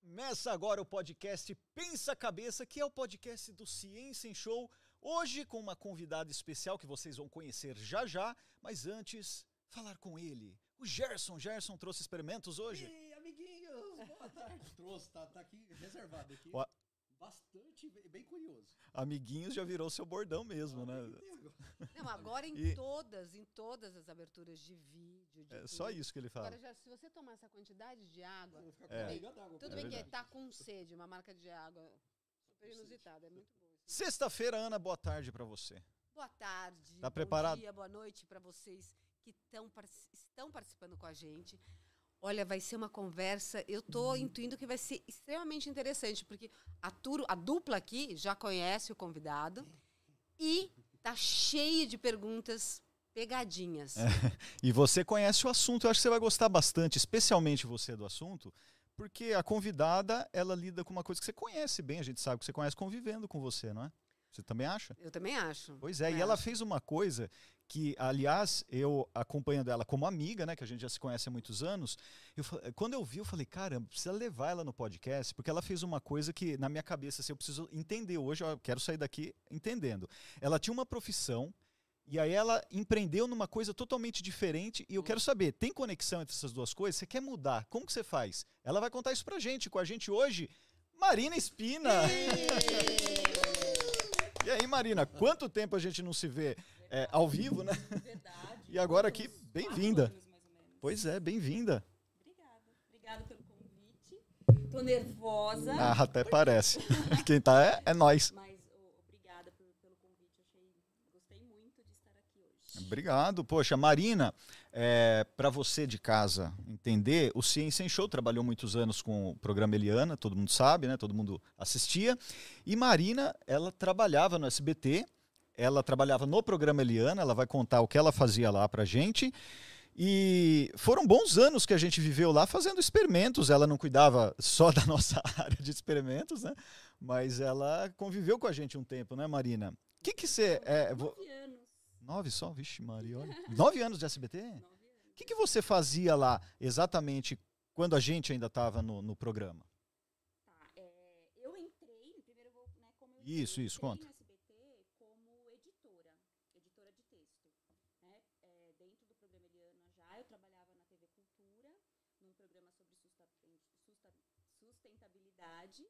Começa agora o podcast Pensa Cabeça, que é o podcast do Ciência em Show. Hoje com uma convidada especial que vocês vão conhecer já já, mas antes, falar com ele. O Gerson. Gerson trouxe experimentos hoje? E amiguinhos, boa tarde. Trouxe, tá, tá aqui reservado aqui. O- Bastante, bem, bem curioso. Amiguinhos já virou seu bordão mesmo, né? Não, agora em E- todas, em todas as aberturas de vídeo. De É só tudo. isso que ele fala. Agora, já, se você tomar essa quantidade de água, Eu vou ficar com É. d'água. tudo É bem que verdade. tá com sede, uma marca de água super inusitada, é muito boa. Sexta-feira, Ana, boa tarde pra você. Boa tarde. Tá bom preparado? dia, boa noite para vocês que tão, estão participando com a gente. Olha, vai ser uma conversa. Eu tô intuindo que vai ser extremamente interessante, porque a, tur- a dupla aqui já conhece o convidado e tá cheio de perguntas pegadinhas. E você conhece o assunto, eu acho que você vai gostar bastante, especialmente você do assunto, porque a convidada, ela lida com uma coisa que você conhece bem, a gente sabe que você conhece convivendo com você, não é? Você também acha? Eu também acho. Pois é, e Também ela acho. fez uma coisa que, aliás, eu acompanhando ela como amiga, né, que a gente já se conhece há muitos anos, eu, quando eu vi, eu falei, caramba, precisa levar ela no podcast, porque ela fez uma coisa que, na minha cabeça, assim, eu preciso entender hoje, eu quero sair daqui entendendo. Ela tinha uma profissão, e aí ela empreendeu numa coisa totalmente diferente, e eu quero saber, tem conexão entre essas duas coisas? Você quer mudar? Como que você faz? Ela vai contar isso pra gente, com a gente hoje, Marina Espina! E aí, Marina, quanto tempo a gente não se vê é, ao vivo, né? Verdade. E agora aqui, bem-vinda. Pois é, bem-vinda. Obrigada. Obrigada pelo convite. Tô nervosa, Ah, até parece. Quem tá é, é nós. mas ô, obrigada por- pelo convite. Achei, gostei muito de estar aqui hoje. Obrigado. Poxa, Marina, é, para você de casa entender, o Ciência em Show trabalhou muitos anos com o programa Eliana, todo mundo sabe, né? Todo mundo assistia. E Marina, ela trabalhava no SBT, ela trabalhava no programa Eliana, ela vai contar o que ela fazia lá pra gente. E foram bons anos que a gente viveu lá fazendo experimentos. Ela não cuidava só da nossa área de experimentos, né? Mas ela conviveu com a gente um tempo, né, Marina? O que que você... É, vo- Nove anos. Nove só? Vixe, Maria, olha. Nove anos de SBT? Nove anos. O que, que você fazia lá exatamente quando a gente ainda estava no, no programa? Tá, é, eu entrei, primeiro eu vou, né, como eu Isso, eu isso, entrei conta. no SBT como editora, editora de texto. Né? É, dentro do programa Eliana já, eu trabalhava na TV Cultura, num programa sobre susta- susta- sustentabilidade,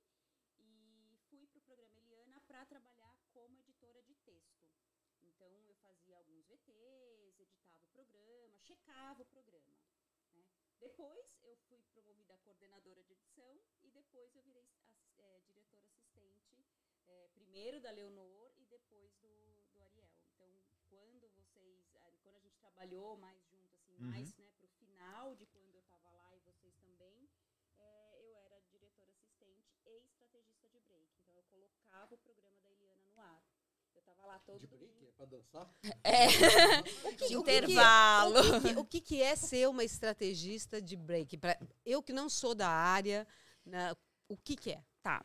e fui para o programa Eliana para trabalhar como editora de texto. Então, eu fazia alguns VTs, editava o programa, checava o programa. né? Depois, eu fui promovida a coordenadora de edição e depois eu virei eh, diretora assistente, eh, primeiro da Leonor e depois do, do Ariel. Então, quando vocês, quando a gente trabalhou mais junto, assim, Uhum. mais né, pro final de quando eu estava lá e vocês também, eh, eu era diretora assistente e estrategista de break. Então, eu colocava o programa da Eliana no ar. Eu estava lá todo De break, é pra dançar? É. O que- Intervalo. O que, o que que é ser uma estrategista de break? Pra, eu que não sou da área, né, o que, que é? Tá.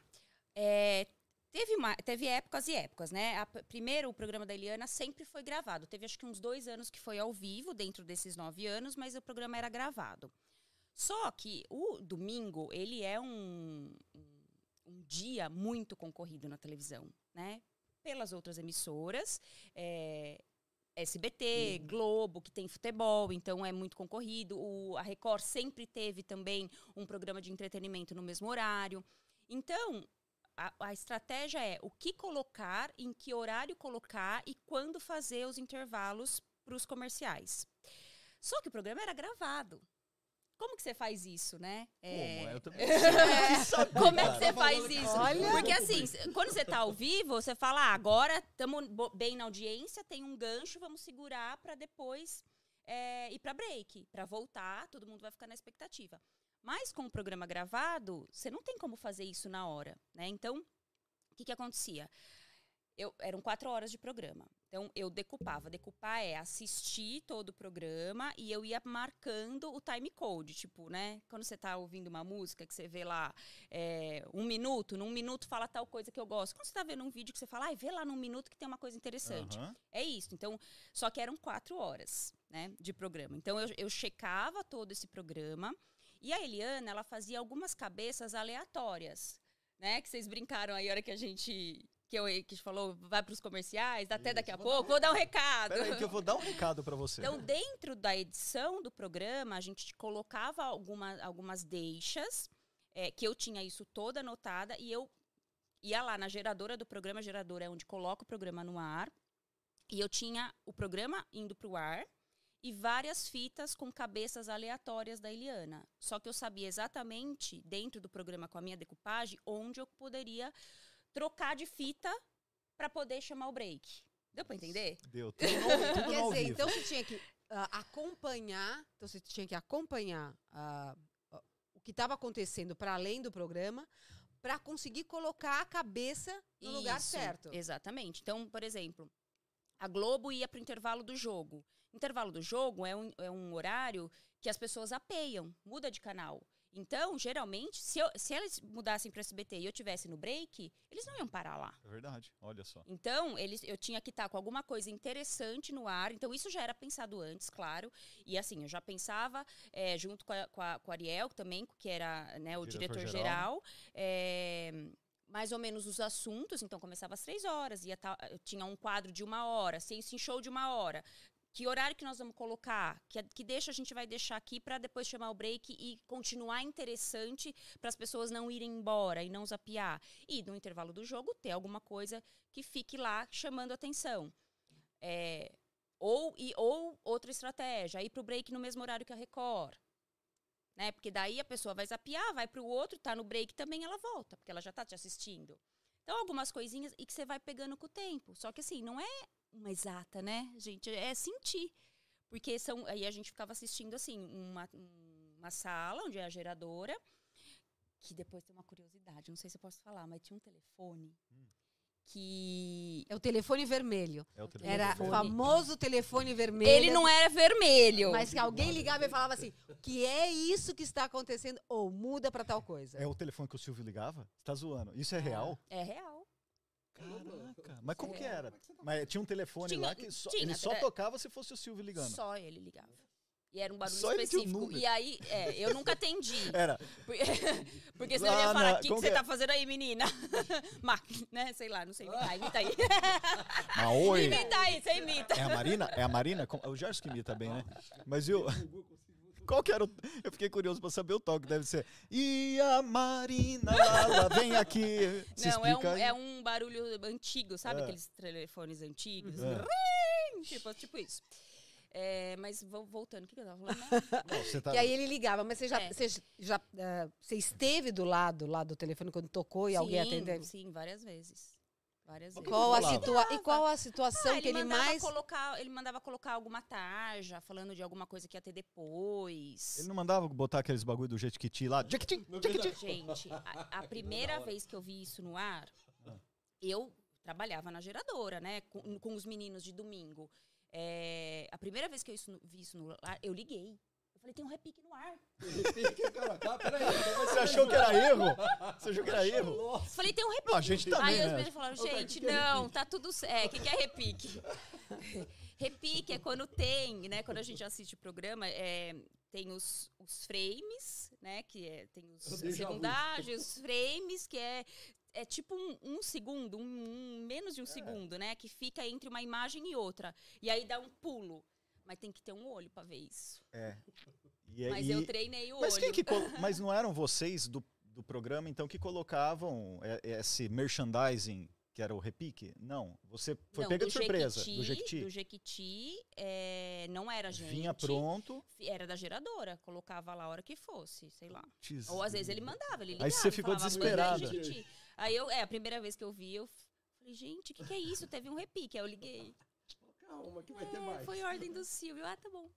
É, teve, uma- teve épocas e épocas, né? A primeiro, o programa da Eliana sempre foi gravado. Teve acho que uns dois anos que foi ao vivo, dentro desses nove anos, mas o programa era gravado. Só que o domingo, ele é um, um, um dia muito concorrido na televisão, né? Pelas outras emissoras, é, SBT, Globo, que tem futebol, então é muito concorrido. O, a Record sempre teve também um programa de entretenimento no mesmo horário. Então, a, a estratégia é o que colocar, em que horário colocar e quando fazer os intervalos para os comerciais. Só que o programa era gravado. Como que você faz isso, né? É, Como? Eu também saber, como é que você faz isso? Olha. Porque assim, quando você tá ao vivo, você fala, ah, agora estamos bem na audiência, tem um gancho, vamos segurar para depois é, ir para break, para voltar, todo mundo vai ficar na expectativa. Mas com o programa gravado, você não tem como fazer isso na hora, né? Então, o que que acontecia? Eu, eram quatro horas de programa. Então, eu decupava. Decupar é assistir todo o programa e eu ia marcando o time code. Tipo, né? Quando você tá ouvindo uma música que você vê lá é, um minuto, num minuto fala tal coisa que eu gosto. Quando você tá vendo um vídeo que você fala, ai, vê lá num minuto que tem uma coisa interessante. Aham. É isso. Então, só que eram quatro horas, né, de programa. Então, eu, eu checava todo esse programa. E a Eliana, ela fazia algumas cabeças aleatórias, né? Que vocês brincaram aí a hora que a gente. Que, eu, que falou, vai para os comerciais, até daqui a Vou dar um pouco. Vou dar um recado. Pera aí que eu vou dar um recado pra você. Então, dentro da edição do programa, a gente colocava alguma, algumas deixas, é, que eu tinha isso toda anotada, e eu ia lá na geradora do programa, a geradora é onde coloca o programa no ar, e eu tinha o programa indo para o ar e várias fitas com cabeças aleatórias da Eliana. Só que eu sabia exatamente, dentro do programa com a minha decupagem, onde eu poderia trocar de fita para poder chamar o break. Deu para entender? Deu. Tudo no, tudo Quer dizer, vivo. então você tinha que ah, acompanhar, então você tinha que acompanhar ah, ah, o que estava acontecendo para além do programa, para conseguir colocar a cabeça no lugar Isso, certo. Exatamente. Então, por exemplo, a Globo ia para o intervalo do jogo. Intervalo do jogo é um, é um horário que as pessoas apeiam, muda de canal. Então, geralmente, se, eu- se eles mudassem para SBT e eu tivesse no break, eles não iam parar lá. É verdade, olha só. Então, eles, eu tinha que estar com alguma coisa interessante no ar. Então, isso já era pensado antes, claro. E assim, eu já pensava, eh, junto com a, com, a, com a Ariel também, que era né, o Diretor-geral. diretor-geral, eh, mais ou menos os assuntos. Então, começava às três horas, ia tá, tinha um quadro de uma hora, ciência em show de uma hora. Que horário que nós vamos colocar? Que, que deixa a gente vai deixar aqui para depois chamar o break e continuar interessante para as pessoas não irem embora e não zapear. E no intervalo do jogo ter alguma coisa que fique lá chamando atenção. É, ou, e, ou outra estratégia, ir para o break no mesmo horário que a Record. Né? Porque daí a pessoa vai zapear, vai para o outro, tá no break também, ela volta, porque ela já tá te assistindo. Então, algumas coisinhas e que você vai pegando com o tempo. Só que assim, não é uma exata, né, gente? É sentir. Porque são, aí a gente ficava assistindo assim, uma, uma sala onde é a geradora, que depois tem uma curiosidade, não sei se eu posso falar, mas tinha um telefone que É o telefone vermelho. É o telefone. Era famoso telefone vermelho. ele não era vermelho. Mas que alguém ligava e falava assim: o que é isso que está acontecendo? Ou muda para tal coisa. É o telefone que o Silvio ligava? Você tá zoando. Isso é real? É real. Caraca. Mas como É. que era? Mas tinha um telefone Tinha- lá que só, tinha, ele só é. tocava se fosse o Silvio ligando. Só ele ligava. E era um barulho Só ele tinha um específico. E aí, é, eu nunca atendi. Era. Porque, porque senão Lá ele ia falar, o que, que você que é? tá fazendo aí, menina? Mac, né? Sei lá, não sei imitar. Imita aí. Ah, oi. imita aí, você imita. É a Marina? É a Marina? Com- O Gerson que imita bem, né? Mas eu. Qual que era o. Eu fiquei curioso pra saber o toque. Deve ser. E a Marina, lá, vem aqui. Se Não, é um, aí. é um barulho antigo, sabe? É. Aqueles telefones antigos. É. Tipo, tipo isso. É, mas vo- voltando, o que, eu tava falando? né? Tá... E aí ele ligava, mas você já, É. você já ah, você esteve do lado lá do telefone quando tocou e alguém sim, atendeu? Sim, várias vezes. Várias vezes. Qual a, situa e qual a situação Ah, que ele mais. Colocar, ele mandava colocar alguma tarja, falando de alguma coisa que ia ter depois. Ele não mandava botar aqueles bagulho do Jequiti lá? Jequiti, Jequiti. Gente, a, a primeira vez que eu vi isso no ar, eu trabalhava na geradora, né? Com, com os meninos de domingo. É, a primeira vez que eu isso- vi isso no ar, eu liguei. Eu falei, tem um repique no ar. Cara, tá, peraí. Você achou que era erro? Você achou que era erro? Eu falei, tem um repique. Não, a gente também, Aí os né? meninos falaram, gente, é não, repique? tá tudo certo. O que, que é repique? repique é quando tem, né? Quando a gente assiste o programa, é, tem os, os frames, né? Que é, tem os secundários, os frames, que é, é tipo um, um segundo, um, um- menos É. de um segundo, né? Que fica entre uma imagem e outra. E aí dá um pulo. Mas tem que ter um olho pra ver isso. É. E, Mas e- eu treinei o Mas olho. quem que Mas não eram vocês do, do programa, então, que colocavam é, esse merchandising, que era o repique? Não. Você foi Não, pega de surpresa. Jequiti, do Jequiti. Do Jequiti, é, não era gente. Vinha pronto. Era da geradora, colocava lá a hora que fosse, sei lá. Tis- Ou às vezes ele mandava, ele ligava. Aí você ficou falava, "Manda desesperada." Aí eu, é, a primeira vez que eu vi, eu falei, gente, o que, que é isso? Teve um repique. Aí eu liguei. Calma, que vai ter É, mais. foi ordem do Silvio. Ah, tá bom.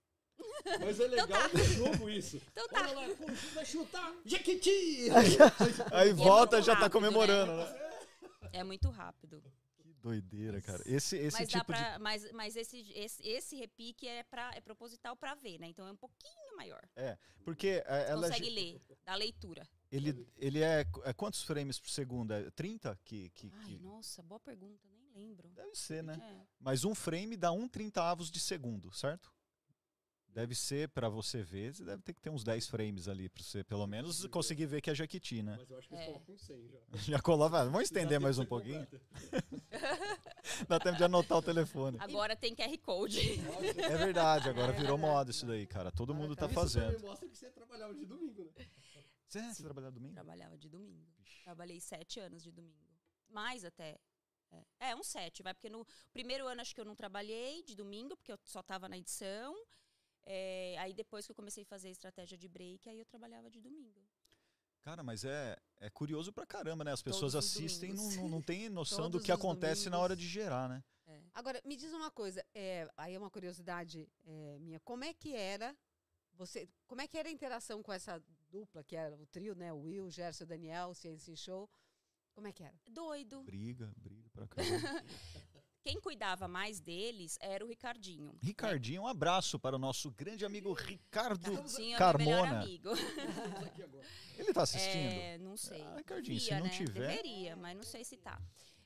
Mas é legal tá. no jogo isso. Então tá. Olha lá, vai chutar. Jequiti! Aí é volta muito já tá rápido, comemorando, né? É muito rápido. Que Doideira, cara. Esse, esse mas, dá tipo de. pra, mas, mas esse, esse, esse repique é, pra, é proposital para ver, né? Então é um pouquinho maior. Porque é, Você ela, consegue ler, da leitura. Ele, ele é, é quantos frames por segundo? É 30? Que, que, Ai, que- nossa, boa pergunta, nem lembro. Deve ser, né? É. Mas um frame dá um trintaavos de segundo, certo? Deve ser, pra você ver, você deve ter que ter uns 10 frames ali, pra você pelo menos conseguir ver que é Jequiti, né? Mas eu acho que eles É. colocam 100 já. Já colava. Vamos Dá estender mais um pouquinho? Dá tempo de anotar o telefone. Agora tem QR Code. É verdade, agora virou moda isso daí, cara. Todo mundo tá Isso fazendo. mostra que você trabalhava de domingo, né? Você, você trabalhava domingo? Trabalhava de domingo. Trabalhei sete anos de domingo. Mais até. É, é um sete, vai, porque no primeiro ano acho que eu não trabalhei de domingo, porque eu só tava na edição. É, aí depois que eu comecei a fazer estratégia de break, aí eu trabalhava de domingo. Cara, mas é, é curioso pra caramba, né? As pessoas Todos os assistem e não, domingos. não, não tem noção do que acontece na hora de domingos. gerar, né? É. Agora, me diz uma coisa, é, aí é uma curiosidade é, minha. Como é que era você? Como é que era a interação com essa dupla que era o trio, né? O Will, o Gerson, o Daniel, o Ciência em Show. Como é que era? Doido. Briga, briga pra caramba. Quem cuidava mais deles era o Ricardinho. Ricardinho, um abraço para o nosso grande amigo Ricardo Ricardinho é Carmona. amigo. Ele tá assistindo? É, não sei. Ah, Ricardinho, se não né? tiver- Deveria, mas não sei se tá.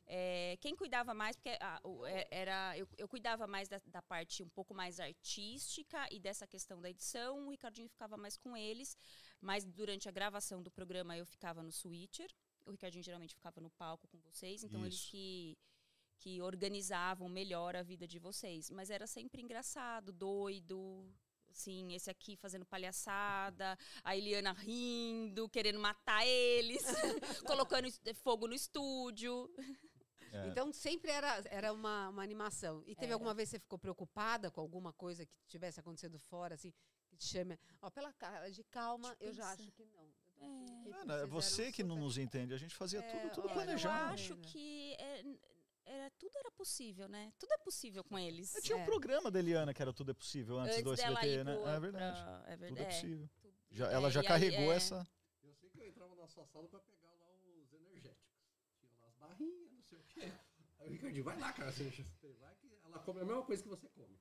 É, quem cuidava mais, porque ah, é- era, eu, eu cuidava mais da, da parte um pouco mais artística e dessa questão da edição, o Ricardinho ficava mais com eles, mas durante a gravação do programa eu ficava no switcher, o Ricardinho geralmente ficava no palco com vocês, então eles Isso. que, que organizavam melhor a vida de vocês. Mas era sempre engraçado, doido, assim, esse aqui fazendo palhaçada, a Eliana rindo, querendo matar eles, colocando fogo no estúdio. É. Então sempre era, era uma, uma animação. E teve Era. alguma vez que você ficou preocupada com alguma coisa que tivesse acontecendo fora, assim, que te chame. Ó, pela cara de calma, Deixa eu eu já pensar. acho que não. Eu É. que Mano, é você que não nos entende. A gente fazia É, tudo, tudo olha, Eu planejado. acho né? que é, era, tudo era possível, né? Tudo é possível com eles. É, Tinha um É. programa da Eliana que era Tudo é Possível antes, do dela SBT, né? pro- É verdade. pra- é Tudo é verdade. possível. Já, é, ela já carregou é, essa. Eu sei que eu entrava na sua sala pra pegar lá os energéticos. Tinha lá as barrinhas, não sei o quê. Aí o Ricardinho, vai lá, cara, você vai que ela come a mesma coisa que você come.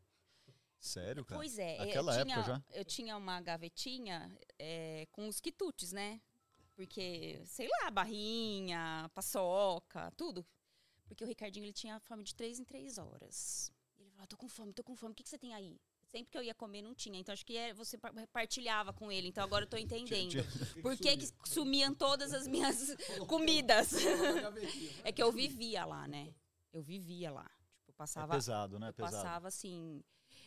Sério, cara? Pois é, Naquela eu tinha, época já? eu tinha uma gavetinha é, com os quitutes, né? Porque, sei lá, barrinha, paçoca, tudo. Porque o Ricardinho ele tinha fome de três em três horas. Ele falava, tô com fome, tô com fome, o que, que você tem aí? Sempre que eu ia comer, não tinha. Então, acho que é- você par- partilhava com ele. Então, agora eu tô entendendo. Por que, que sumiam todas as minhas comidas? É que eu vivia lá, né? Eu vivia lá. Tipo, eu É passava pesado, né? eu Pesado. passava assim.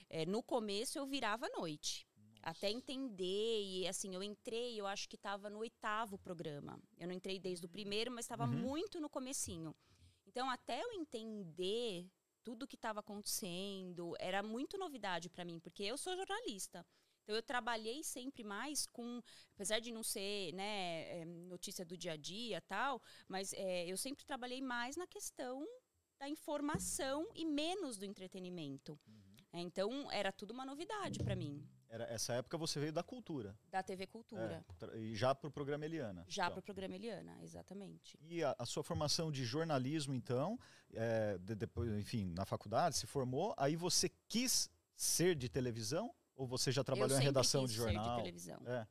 é, no começo eu virava à noite. Até entender. E assim, eu entrei, eu acho que estava no oitavo programa. Eu não entrei desde o primeiro, mas estava Uhum. muito no comecinho. Então, até eu entender tudo que estava acontecendo, era muito novidade para mim, porque eu sou jornalista. Então, eu trabalhei sempre mais com, apesar de não ser né, é, notícia do dia a dia tal, mas é, eu sempre trabalhei mais na questão da informação e menos do entretenimento. É, então, era tudo uma novidade para mim, Era, essa época você veio da cultura. da TV Cultura. É, e já pro programa Eliana. Já então. para o programa Eliana, exatamente. E a, a sua formação de jornalismo, então, é, de- depois, enfim, na faculdade, se formou, aí você quis ser de televisão? Ou você já trabalhou em redação de ser jornal? de televisão. É.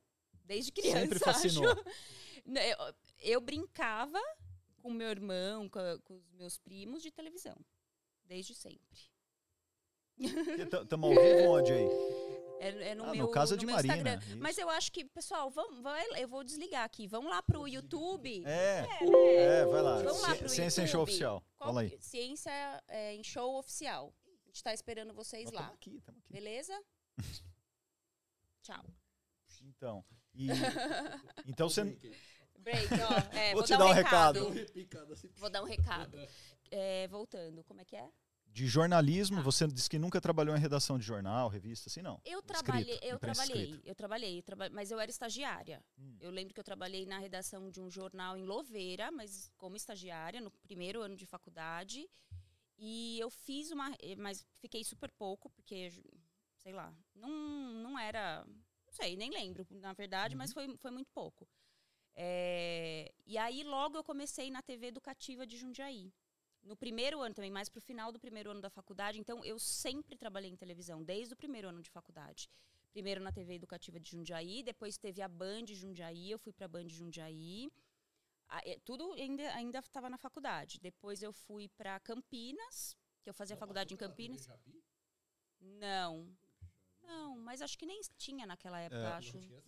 Desde criança, Sempre fascinou. acho. Né, Eu, eu brincava com meu irmão, com, com os meus primos de televisão. Desde sempre. Estamos ao vivo onde aí? É, é no Ah, no meu, Casa no de meu Marina, Instagram. isso. Mas eu acho que, pessoal, vamos, vai, eu vou desligar aqui. Vamos lá pro YouTube. É, né? é, vai lá. Vamos lá pro Ciência em Show. Oficial. Qual Fala aí. Ciência é, em Show Oficial. A gente tá esperando vocês Nós lá. tamo aqui, tamo aqui. Beleza? Tchau. Então, e, então você... Break, ó. É, Vou vou, te dar, dar um um recado. recado. Vou dar um recado. É, voltando, como é que é? De jornalismo, Ah. você disse que nunca trabalhou em redação de jornal, revista, assim, não? Eu Escrito, trabalhei, eu imprensa trabalhei, eu trabalhei, eu traba- mas eu era estagiária. Hum. Eu lembro que eu trabalhei na redação de um jornal em Louveira, mas como estagiária, no primeiro ano de faculdade. E eu fiz uma. eh, Mas fiquei super pouco, porque, sei lá, não, não era. Não sei, nem lembro, na verdade, mas Uhum. foi, foi muito pouco. Eh, e aí logo eu comecei na TV educativa de Jundiaí. No primeiro ano também, mais pro final do primeiro ano da faculdade. Então, eu sempre trabalhei em televisão, desde o primeiro ano de faculdade. Primeiro na TV Educativa de Jundiaí, depois teve a Band Jundiaí, eu fui pra Band Jundiaí. Ah, é, tudo ainda ainda estava na faculdade. Depois eu fui para Campinas, que eu fazia faculdade em Campinas. Não. Não, mas acho que nem tinha naquela época, É. acho. Tinha,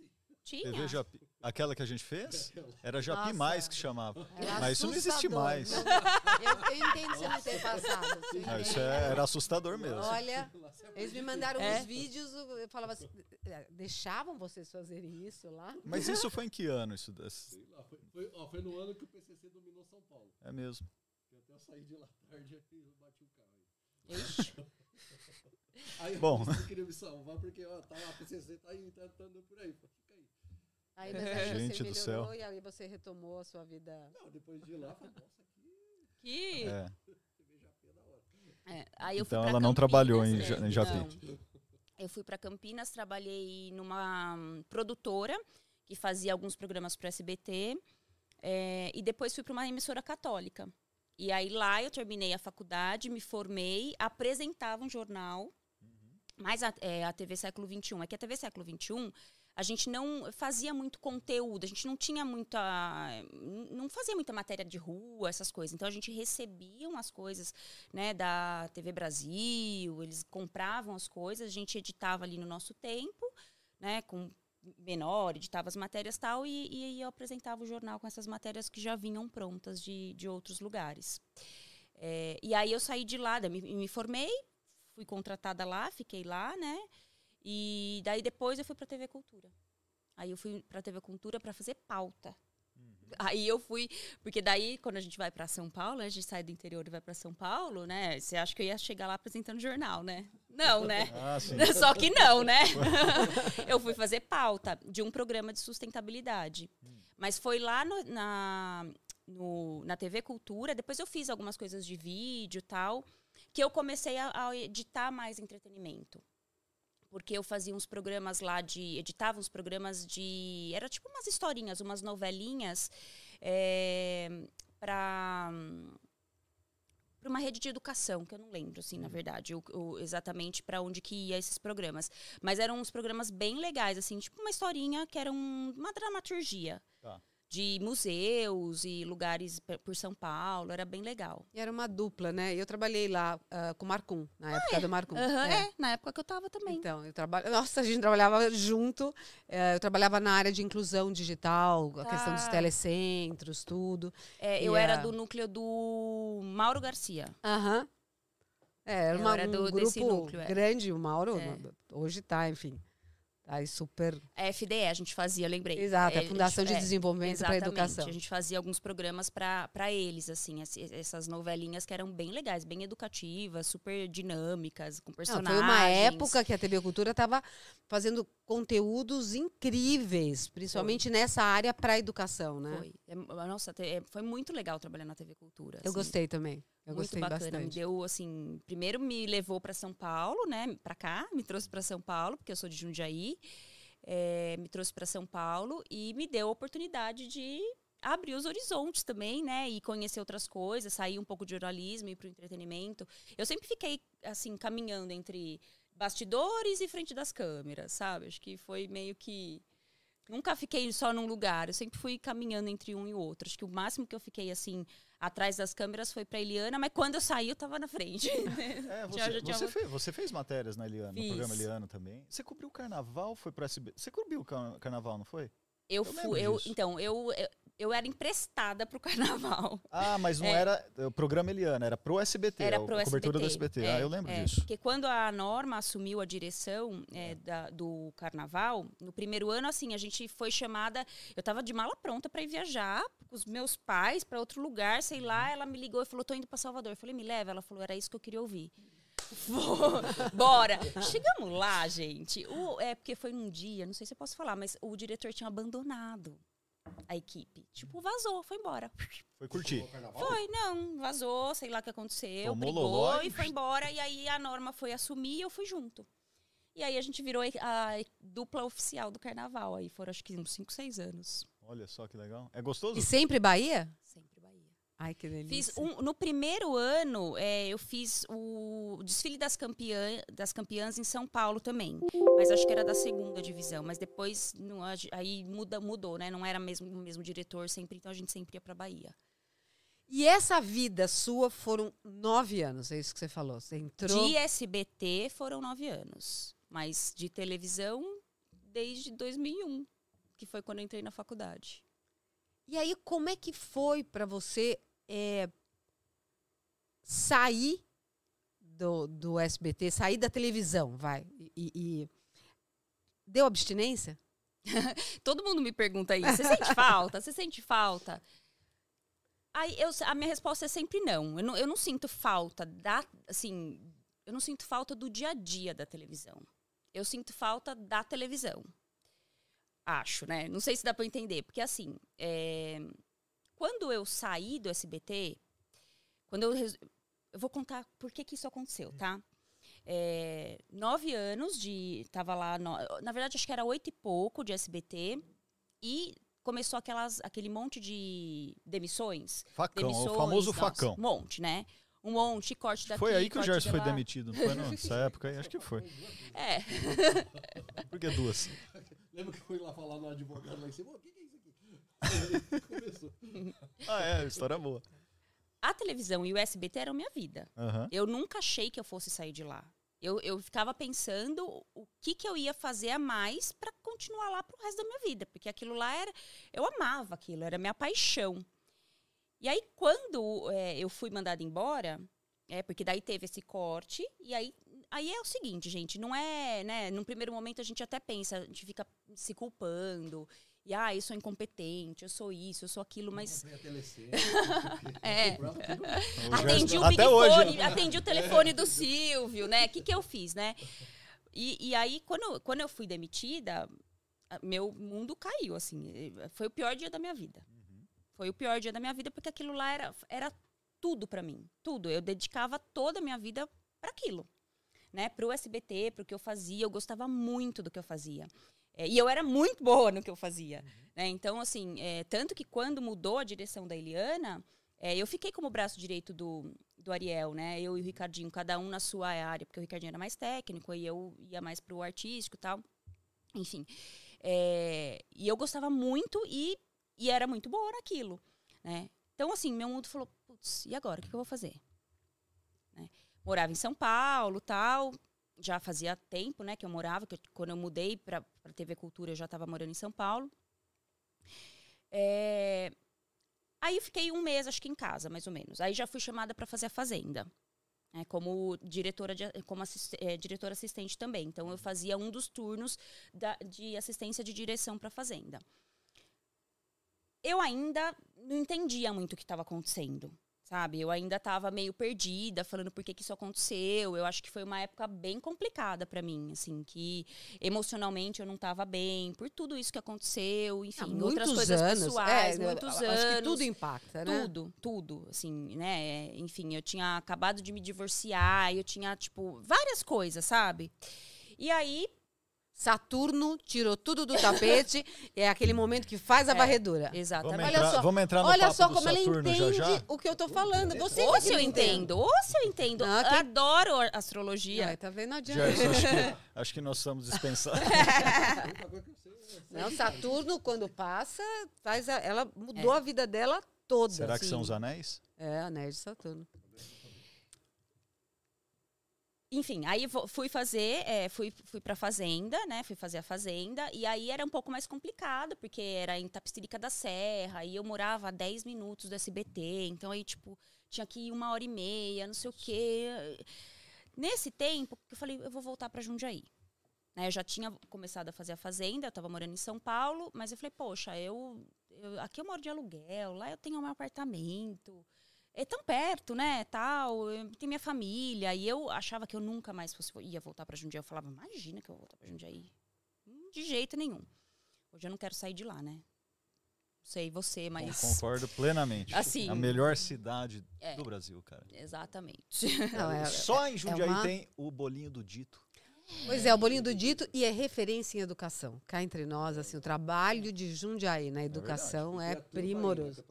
Tinha. TV Japi. Aquela que a gente fez? Era Japi Nossa. Mais que chamava. Era Mas isso não existe mais. Não, eu, eu entendo você não ter passado. Não, isso é- era assustador mesmo. Olha, eles me mandaram É. uns vídeos, eu falava assim, "É, deixavam vocês fazerem isso lá? Mas isso foi em que ano? Isso desse- Sei lá, foi, foi, ó, foi no ano que o PCC dominou São Paulo. É mesmo. Eu até saí de lá tarde e bati o carro. Ixi. Aí Bom. eu queria me salvar porque ó, tá lá, a PCC tá aí, tá andando por aí. Aí. Mas aí Gente você do céu. e aí você retomou a sua vida. Não, depois de lá, falei, nossa, aqui Que... É. É, aí eu Então ela não Campinas, trabalhou em é, Ja- em Japi. não. Eu fui para Campinas, trabalhei numa hum, produtora que fazia alguns programas para SBT é, e depois fui para uma emissora católica. E aí lá eu terminei a faculdade, me formei, apresentava um jornal, mas a, é, a TV Século XXI. É que a TV Século XXI a gente não fazia muito conteúdo, a gente não tinha muita. não fazia muita matéria de rua, essas coisas. Então a gente recebia umas coisas né, da TV Brasil, eles compravam as coisas, a gente editava ali no nosso tempo, né, com menor, editava as matérias tal, e, e eu apresentava o jornal com essas matérias que já vinham prontas de, de outros lugares. É, e aí eu saí de lá, me, me formei, fui contratada lá, fiquei lá, né? E daí depois eu fui para TV Cultura. Aí eu fui para TV Cultura para fazer pauta. Aí eu fui, porque daí quando a gente vai para São Paulo, a gente sai do interior e vai para São Paulo, né? Você acha que eu ia chegar lá apresentando jornal, né? Não, né? Ah. Só que não, né? eu fui fazer pauta de um programa de sustentabilidade. Mas foi lá no- na, no- na TV Cultura, depois eu fiz algumas coisas de vídeo tal, que eu comecei a, a editar mais entretenimento. Porque eu fazia uns programas lá de. editava uns programas de. Era tipo umas historinhas, umas novelinhas é, para para uma rede de educação, que eu não lembro, assim, na verdade, o, o- exatamente para onde que ia esses programas. Mas eram uns programas bem legais, assim, tipo uma historinha que era um- uma dramaturgia. Tá. De museus e lugares por São Paulo, era bem legal. E era uma dupla, né? Eu trabalhei lá ah, com o Marcum, na época do Marcum. Aham, É. é, na época que eu tava também. Então, eu trabalho. Nossa, a gente trabalhava junto. eh, eu trabalhava na área de inclusão digital, a questão dos Tá. telecentros, tudo. É, eu E era a- do núcleo do Mauro Garcia. Aham. É, era uma, era um do- grupo desse núcleo, é. grande, o Mauro. É. Hoje tá, enfim. Aí super. A FDE, a gente fazia, lembrei. Exato, É, a Fundação de é, Desenvolvimento para a. Educação. A gente fazia alguns programas para eles, assim, ess- essas novelinhas que eram bem legais, bem educativas, super dinâmicas, com Não, personagens. foi uma época que a TV Cultura estava fazendo conteúdos incríveis, principalmente nessa área para a educação, né? Foi. É, nossa, é, foi muito legal trabalhar na TV Cultura. Eu assim. gostei também. Eu muito gostei bacana. Me bastante. deu, assim, primeiro me levou para São Paulo, né? Para cá, me trouxe para São Paulo, porque eu sou de Jundiaí. É, me trouxe para São Paulo e me deu a oportunidade de abrir os horizontes também, né? E conhecer outras coisas, sair um pouco de jornalismo e ir para o entretenimento. Eu sempre fiquei, assim, caminhando entre bastidores e frente das câmeras, sabe? Acho que foi meio que. Nunca fiquei só num lugar, eu sempre fui caminhando entre um e outro. Acho que o máximo que eu fiquei, assim, atrás das câmeras foi pra Eliana, mas quando eu saí, eu tava na frente. É, você, você, uma- fez, você fez matérias na Eliana, no Fiz. programa Eliana também. Você cobriu o carnaval, foi pro SB. Você cobriu o car- carnaval, não foi? Eu Eu fui, eu, então, eu, eu, eu era emprestada pro carnaval. Ah, mas não É. era o programa Eliana, era pro SBT. Era pro a cobertura do SBT. é, ah, eu lembro é. disso. Porque quando a Norma assumiu a direção é, da- do carnaval, no primeiro ano, assim, a gente foi chamada. Eu tava de mala pronta para ir viajar com os meus pais para outro lugar, sei lá. Ela me ligou e falou: tô indo para Salvador. Eu falei: me leva. Ela falou: era isso que eu queria ouvir. Bora! Chegamos lá, gente. O- é porque foi num dia, não sei se eu posso falar, mas o diretor tinha abandonado a equipe. Tipo, vazou, foi embora. Foi curtir. Foi, não, vazou, sei lá o que aconteceu, Tomou brigou loló e e- foi embora. E aí a Norma foi assumir e eu fui junto. E aí a gente virou a dupla oficial do carnaval. Aí foram acho que uns 5, 6 anos. Olha só que legal. É gostoso? E sempre Bahia? Ai, que delícia. Um, no primeiro ano, é, eu fiz o desfile das, campeã, das campeãs em São Paulo também. Mas acho que era da segunda divisão. Mas depois, não, aí muda, mudou, né? Não era mesmo o mesmo diretor sempre, então a gente sempre ia pra Bahia. E essa vida sua foram nove anos, é isso que você falou. Você entrou. De SBT foram nove anos. Mas de televisão, desde 2001, que foi quando eu entrei na faculdade. E aí, como é que foi pra você é, sair do, do SBT, sair da televisão, vai? E, e- deu abstinência? Todo mundo me pergunta isso. Você sente falta? Você sente falta? Aí eu, a minha resposta é sempre não. Eu não, eu não sinto falta da, assim, eu não sinto falta do dia a dia da televisão. Eu sinto falta da televisão. Acho, né? Não sei se dá pra entender, porque assim, é, quando eu saí do SBT, quando eu, res- eu vou contar por que que isso aconteceu, tá? É, nove anos de. Tava lá. no- na verdade, acho que era oito e pouco de SBT. E começou aquelas, aquele monte de demissões. Facão, demissões, o famoso nossa, facão. Um monte, né? Um monte, corte daqui. Foi aí que o Gerson foi demitido, não foi não? nessa época? Acho que foi. É. Por que duas? Lembra que eu fui lá falar no advogado lá em cima? O que, que é isso aqui? Começou. Ah, é, história boa. A televisão e o SBT eram minha vida. Aham. Eu nunca achei que eu fosse sair de lá. Eu, eu ficava pensando o que, que eu ia fazer a mais para continuar lá pro resto da minha vida. Porque aquilo lá era. Eu amava aquilo, era minha paixão. E aí, quando é, eu fui mandada embora, é, porque daí teve esse corte, e aí, aí é o seguinte, gente, não é, né? Num primeiro momento a gente até pensa, a gente fica se culpando. E, ah, eu sou incompetente, eu sou isso, eu sou aquilo, mas. A telecena. É. O Atendi o até microfone, hoje. atendi o telefone do Silvio, né? O que, que eu fiz, né? E, e aí, quando, quando eu fui demitida, meu mundo caiu, assim. Foi o pior dia da minha vida. Foi o pior dia da minha vida, porque aquilo lá era, era tudo pra mim. Tudo. Eu dedicava toda a minha vida para aquilo. Né? Pro SBT, pro que eu fazia. Eu gostava muito do que eu fazia. Eh, e eu era muito boa no que eu fazia. né? Então, assim, eh, tanto que quando mudou a direção da Eliana, é, eu fiquei como braço direito do, do Ariel, né? Eu e o Ricardinho, cada um na sua área, porque o Ricardinho era mais técnico e eu ia mais pro artístico e tal. Enfim. É, e eu gostava muito e, e era muito boa naquilo, né? Então, assim, meu mundo falou, putz, e agora? O que, que eu vou fazer? Né? Morava em São Paulo, tal. Já fazia tempo, né, que eu morava. Que eu- quando eu mudei para TV Cultura, eu já estava morando em São Paulo. É, Aí eu fiquei um mês, acho que em casa, mais ou menos. Aí já fui chamada para fazer a Fazenda. né, como diretora, de, como assist, eh, diretora assistente também. Então, eu fazia um dos turnos da- de assistência de direção para a Fazenda. Eu ainda não entendia muito o que estava acontecendo, sabe? Eu ainda estava meio perdida, falando por que, que isso aconteceu. Eu acho que foi uma época bem complicada para mim, assim, que emocionalmente eu não estava bem, por tudo isso que aconteceu, enfim, Há outras coisas anos, pessoais, é, muitos acho anos. que tudo impacta, né? Tudo, tudo, assim, né? É, Enfim, eu tinha acabado de me divorciar, eu tinha, tipo, várias coisas, sabe? E aí, Saturno tirou tudo do tapete, é aquele momento que faz a varredura. Vamos exatamente. Olha entrar, só, vamos entrar no Olha papo só como ela Saturno entende já já? o que eu tô falando. Você Ou se eu entendo, ou se eu entendo. Não, quem- Adoro astrologia. Ai, tá vendo? Não adianta. Gerson, acho que, acho que nós estamos é Não, Saturno, quando passa, faz a- ela mudou a vida dela toda. Será que são assim. os anéis? É, anéis de Saturno. Enfim, aí fui fazer, é, fui, fui pra fazenda, né? Fui fazer a fazenda. E aí era um pouco mais complicado, porque era em Tapicirica da Serra, e eu morava a 10 minutos do SBT. Então aí, tipo, tinha que ir uma hora e meia, não sei o quê. Nesse tempo, eu falei, eu vou voltar pra Jundiaí. Eu já tinha começado a fazer a fazenda, eu tava morando em São Paulo, mas eu falei, poxa, eu, eu- aqui eu moro de aluguel, lá eu tenho meu apartamento é tão perto, né, tal, eu- tem minha família, e eu achava que eu nunca mais fosse, ia voltar para Jundiaí. Eu falava, imagina que eu vou voltar para Jundiaí. De jeito nenhum. Hoje eu não quero sair de lá, né? Não sei você, mas... Concordo plenamente. Assim, a melhor cidade é. do Brasil, cara. Exatamente. Não, é- Só em Jundiaí uma- tem o bolinho do dito. Pois é, o bolinho do dito e é referência em educação. Cá entre nós, assim, o trabalho de Jundiaí na educação é, verdade. Foi a turma primoroso.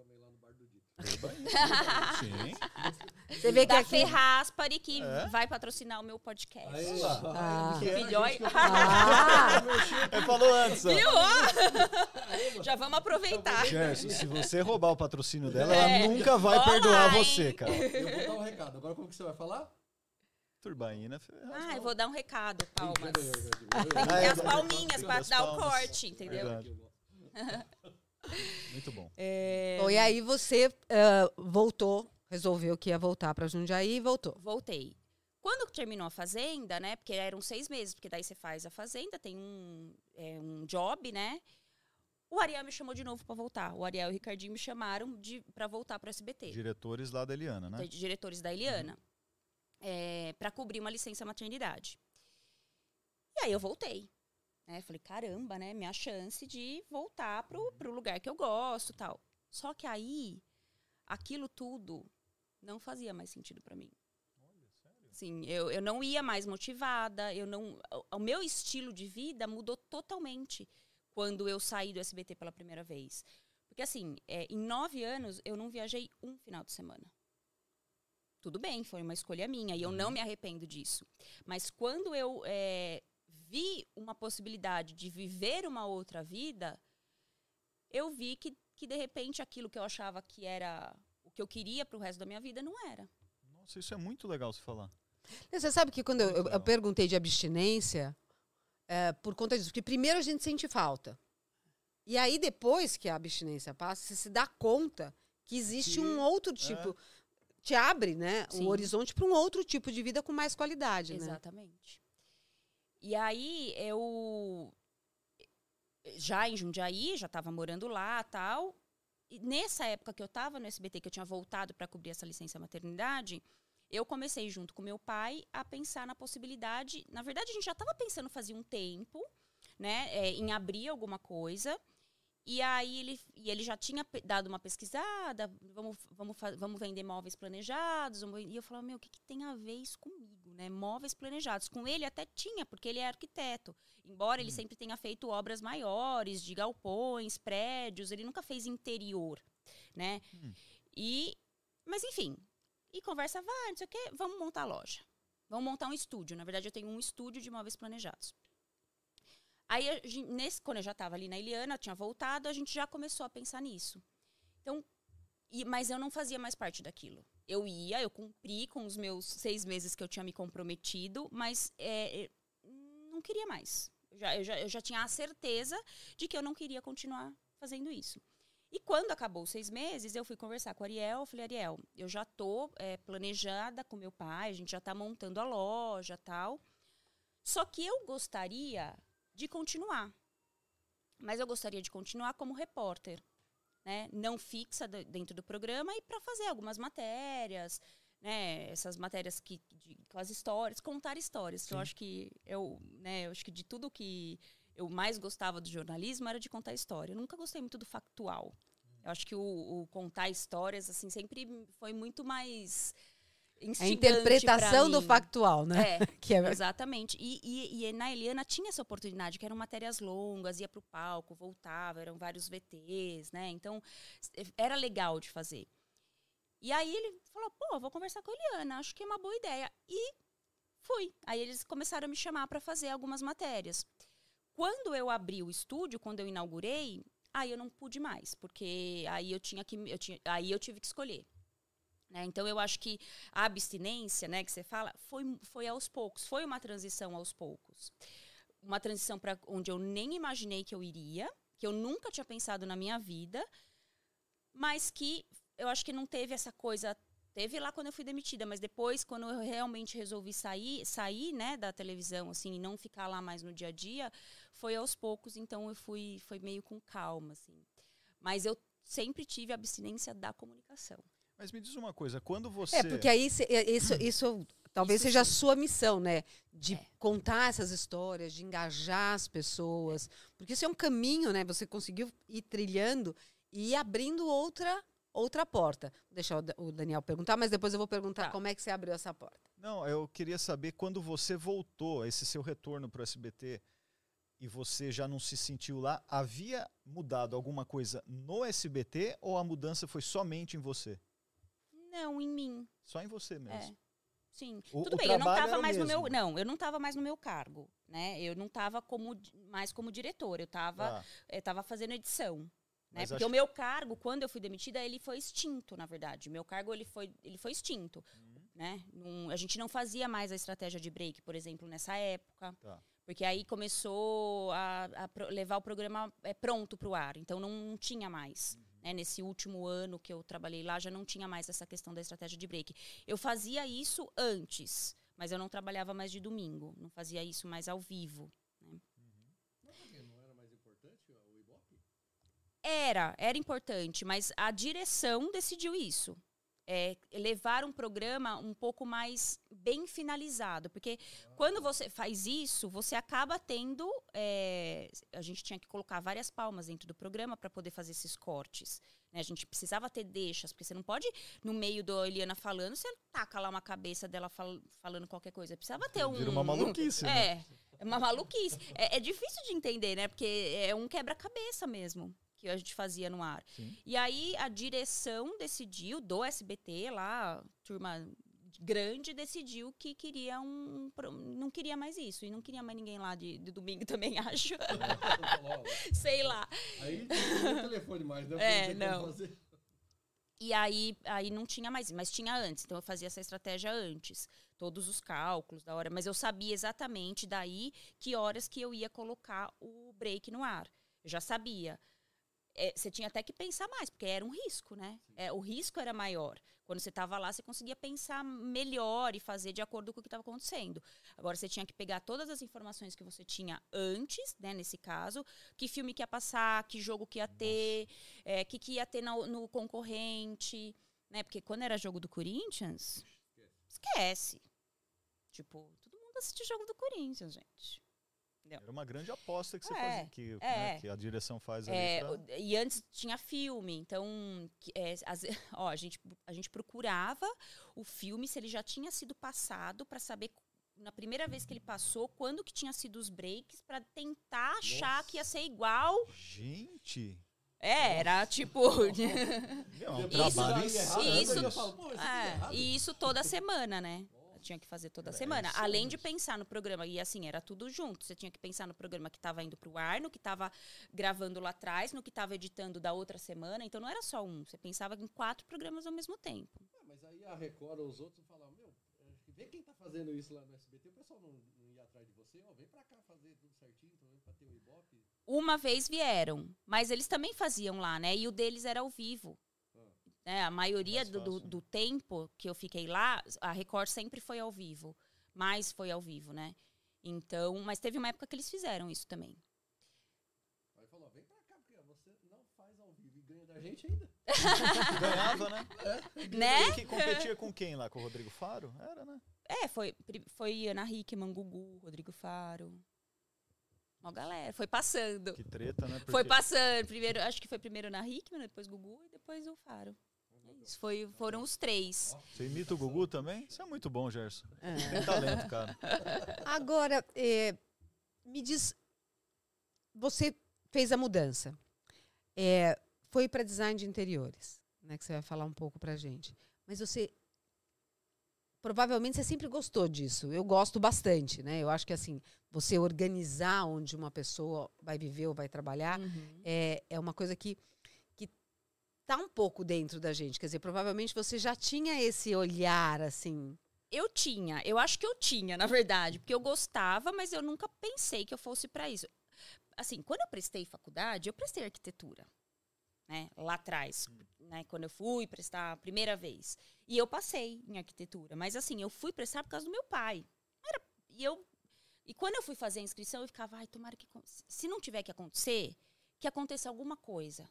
Sim. Você vê que da aqui... Ferraspari, que É? vai patrocinar o meu podcast. Aí, lá. Ah. Que é? Filhói. Ah, Ele falou antes. ó. Viu? Já vamos aproveitar. Gerson, se você roubar o patrocínio dela, É. ela nunca vai Olá, perdoar hein? você, cara. Eu vou dar um recado. Agora como que você vai falar? Turbaína. Ah, eu vou dar um recado, palmas. Ah, Tem é, as palminhas pra as dar o corte, entendeu? Verdade. Muito bom. É, Bom, e aí você ah, voltou, resolveu que ia voltar para Jundiaí e voltou. Voltei. Quando terminou a fazenda, né? Porque eram seis meses, porque daí você faz a fazenda, tem um, é, um job, né? O Ariel me chamou de novo pra voltar. O Ariel e o Ricardinho me chamaram de, pra voltar pro SBT. Diretores lá da Eliana, né? diretores da Eliana, é, para cobrir uma licença maternidade. E aí eu voltei. Né? Falei, caramba, né? Minha chance de voltar pro, pro lugar que eu gosto tal. Só que aí, aquilo tudo não fazia mais sentido para mim. Sim, eu, eu não ia mais motivada, eu não. O, o meu estilo de vida mudou totalmente quando eu saí do SBT pela primeira vez. Porque, assim, é, em nove anos, eu não viajei um final de semana. Tudo bem, foi uma escolha minha e eu não me arrependo disso. Mas quando eu é, vi uma possibilidade de viver uma outra vida, eu vi que, que, de repente, aquilo que eu achava que era o que eu queria para o resto da minha vida não era. Nossa, isso é muito legal você falar. Você sabe que quando eu, eu- perguntei de abstinência, é, por conta disso, porque primeiro a gente sente falta. E aí, depois que a abstinência passa, você se dá conta que existe Que- um outro tipo. Te abre, né? Sim. O horizonte para um outro tipo de vida com mais qualidade, né? E aí eu já em Jundiaí, já estava morando lá, tal. E nessa época que eu estava no SBT, que eu tinha voltado para cobrir essa licença maternidade, eu comecei junto com meu pai a pensar na possibilidade. Na verdade, a gente já estava pensando fazia um tempo, né, é, em abrir alguma coisa. E aí ele, e ele já tinha dado uma pesquisada, vamos, vamos, vamos vender móveis planejados. vamos- e eu falava, meu, o que, que tem a ver isso comigo, né? Móveis planejados. Com ele até tinha, porque ele é arquiteto. Embora ele sempre tenha feito obras maiores, de galpões, prédios, ele nunca fez interior, né? Hum. E, mas enfim, e conversa vai, não sei o quê, vamos montar a loja. Vamos montar um estúdio. Na verdade, eu tenho um estúdio de móveis planejados. Aí, nesse, quando eu já estava ali na Eliana, tinha voltado, a gente já começou a pensar nisso. Então, e- mas eu não fazia mais parte daquilo. Eu ia, eu cumpri com os meus seis meses que eu tinha me comprometido, mas é, é, não queria mais. Eu já, eu, já, eu já tinha a certeza de que eu não queria continuar fazendo isso. E quando acabou os seis meses, eu fui conversar com o Ariel. Eu falei, Ariel, eu já tô é, planejada com meu pai, a gente já tá montando a loja tal. Só que eu gostaria de continuar. Mas eu gostaria de continuar como repórter, né? Não fixa de- dentro do programa e para fazer algumas matérias, né? Essas matérias que de, com as histórias, contar histórias, que eu acho que eu, né? Eu acho que de tudo que eu mais gostava do jornalismo era de contar história. Eu nunca gostei muito do factual. Eu acho que o, o contar histórias assim sempre foi muito mais a interpretação do factual, né? É, Que é, Exatamente. E, e, e na Eliana tinha essa oportunidade, que eram matérias longas, ia para o palco, voltava, eram vários VTs, né? Então, s- era legal de fazer. E aí ele falou, pô, vou conversar com a Eliana, acho que é uma boa ideia. E fui. Aí eles começaram a me chamar para fazer algumas matérias. Quando eu abri o estúdio, quando eu inaugurei, aí eu não pude mais, porque aí eu tinha que eu tinha, aí eu tive que escolher. Né? Então eu acho que a abstinência, né, que você fala, foi, foi aos poucos, foi uma transição aos poucos. Uma transição para onde eu nem imaginei que eu iria, que eu nunca tinha pensado na minha vida, mas que eu acho que não teve essa coisa. Teve lá quando eu fui demitida, mas depois, quando eu realmente resolvi sair, sair né, da televisão, assim, e não ficar lá mais no dia a dia, foi aos poucos, então eu fui, foi meio com calma, assim. Mas eu sempre tive abstinência da comunicação. Mas me diz uma coisa, quando você. É, porque aí cê- é, isso, isso talvez Isso seja a sim. sua missão, né? De É. contar essas histórias, de engajar as pessoas. Porque isso é um caminho, né? Você conseguiu ir trilhando e ir abrindo outra, outra porta. Vou deixar o Daniel perguntar, mas depois eu vou perguntar Tá. como é que você abriu essa porta. Não, eu queria saber quando você voltou, esse seu retorno para o SBT, e você já não se sentiu lá, havia mudado alguma coisa no SBT ou a mudança foi somente em você? Não, em mim. Só em você mesmo. É. Sim. O- Tudo o bem, eu não estava mais no meu. mesmo. Não, eu não estava mais no meu cargo. Né? Eu não estava como, mais como diretor, eu estava Tá. eu tava fazendo edição. Né? Mas Porque acho- o meu cargo, quando eu fui demitida, ele foi extinto, na verdade. O meu cargo ele foi, ele foi extinto. Uhum. Né? Não- a gente não fazia mais a estratégia de break, por exemplo, nessa época. Tá. Porque aí começou a, a levar o programa é, pronto para o ar. Então não, não tinha mais. Uhum. Né? Nesse último ano que eu trabalhei lá, já não tinha mais essa questão da estratégia de break. Eu fazia isso antes, mas eu não trabalhava mais de domingo. Não fazia isso mais ao vivo. Não, porque não era mais importante o Ibope? Era, era importante, mas a direção decidiu isso. É, levar um programa um pouco mais bem finalizado. Porque quando você faz isso, você acaba tendo. é, a gente tinha que colocar várias palmas dentro do programa para poder fazer esses cortes. né? A gente precisava ter deixas, porque você não pode, no meio da Eliana falando, você taca lá uma cabeça dela fal- falando qualquer coisa. Precisava ter um. Vira uma maluquice, né? É, é uma maluquice. É, é difícil de entender, né? Porque é um quebra-cabeça mesmo que a gente fazia no ar. Sim. E aí a direção decidiu, do SBT lá, turma grande, decidiu que queria um. não queria mais isso. E não queria mais ninguém lá de, de domingo também, acho. Falou, ó, Sei lá. Aí não telefone mais, né? É, tem como não. E aí, aí não tinha mais, mas tinha antes. Então eu fazia essa estratégia antes. Todos os cálculos da hora. Mas eu sabia exatamente daí que horas que eu ia colocar o break no ar. Eu já sabia. É, você tinha até que pensar mais, porque era um risco, né? É, o risco era maior. Quando você estava lá, você conseguia pensar melhor e fazer de acordo com o que estava acontecendo. Agora, você tinha que pegar todas as informações que você tinha antes, né, nesse caso, que filme que ia passar, que jogo que ia ter, é, que, que ia ter no, no concorrente, né? Porque quando era jogo do Corinthians, esquece. Tipo, todo mundo assiste jogo do Corinthians, gente. Era uma grande aposta que você É, fazia, que, é. né, que a direção faz ali. É, pra- e antes tinha filme, então que- é, ó, a, gente, a gente procurava o filme se ele já tinha sido passado para saber na primeira vez que ele passou quando que tinha sido os breaks para tentar achar que ia ser igual. Gente! É, era tipo é Isso isso- é É, e isso toda semana, né? Tinha que fazer toda É, semana. isso Além é de pensar no programa. E assim, era tudo junto. Você tinha que pensar no programa que estava indo pro ar, no que estava gravando lá atrás, no que estava editando da outra semana. Então não era só um. Você pensava em quatro programas ao mesmo tempo. Ah, mas aí a Record ou os outros falavam, meu, vê quem tá fazendo isso lá no SBT, o pessoal não, não ia atrás de você, ó, vem pra cá fazer tudo certinho, pra ter o Ibope. Uma vez vieram, mas eles também faziam lá, né? E o deles era ao vivo. Né? A maioria do, do, do tempo que eu fiquei lá, a Record sempre foi ao vivo. Mais foi ao vivo, né? Então, mas teve uma época que eles fizeram isso também. Aí falou, vem pra cá, porque você não faz ao vivo e ganha da gente ainda. Ganhava, né? Né? E que competia com quem lá? Com o Rodrigo Faro? Era, né? É, foi, foi Ana Hickman, Gugu, Rodrigo Faro. Uma galera. Foi passando. Que treta, né? Foi Porque- passando. Primeiro, acho que foi primeiro Ana Hickman, depois Gugu e depois o Faro. É Isso, foi, foram os três. Você imita o Gugu também? Isso é muito bom, Gerson. Tem talento, cara. Agora, é, me diz, você fez a mudança, É, foi para design de interiores, né? Que você vai falar um pouco para gente. Mas você provavelmente você sempre gostou disso. Eu gosto bastante, né? Eu acho que assim você organizar onde uma pessoa vai viver ou vai trabalhar Uhum. é, é uma coisa que tá um pouco dentro da gente. Quer dizer, provavelmente você já tinha esse olhar assim. Eu tinha, eu acho que eu tinha, na verdade, porque eu gostava, mas eu nunca pensei que eu fosse para isso. Assim, quando eu prestei faculdade, eu prestei arquitetura, né? Lá atrás, né? Quando eu fui prestar a primeira vez. E eu passei em arquitetura, mas assim, eu fui prestar por causa do meu pai. Era, e eu e quando eu fui fazer a inscrição, eu ficava, ai, tomara que se não tiver que acontecer, que aconteça alguma coisa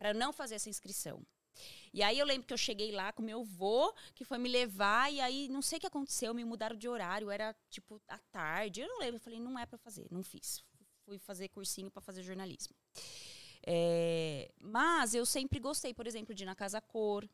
para não fazer essa inscrição. E aí eu lembro que eu cheguei lá com meu avô, que foi me levar, e aí não sei o que aconteceu, me mudaram de horário, era tipo à tarde, eu não lembro. Eu falei, não é para fazer, não fiz. Fui fazer cursinho para fazer jornalismo. É, mas eu sempre gostei, por exemplo, de ir na Casa Cor.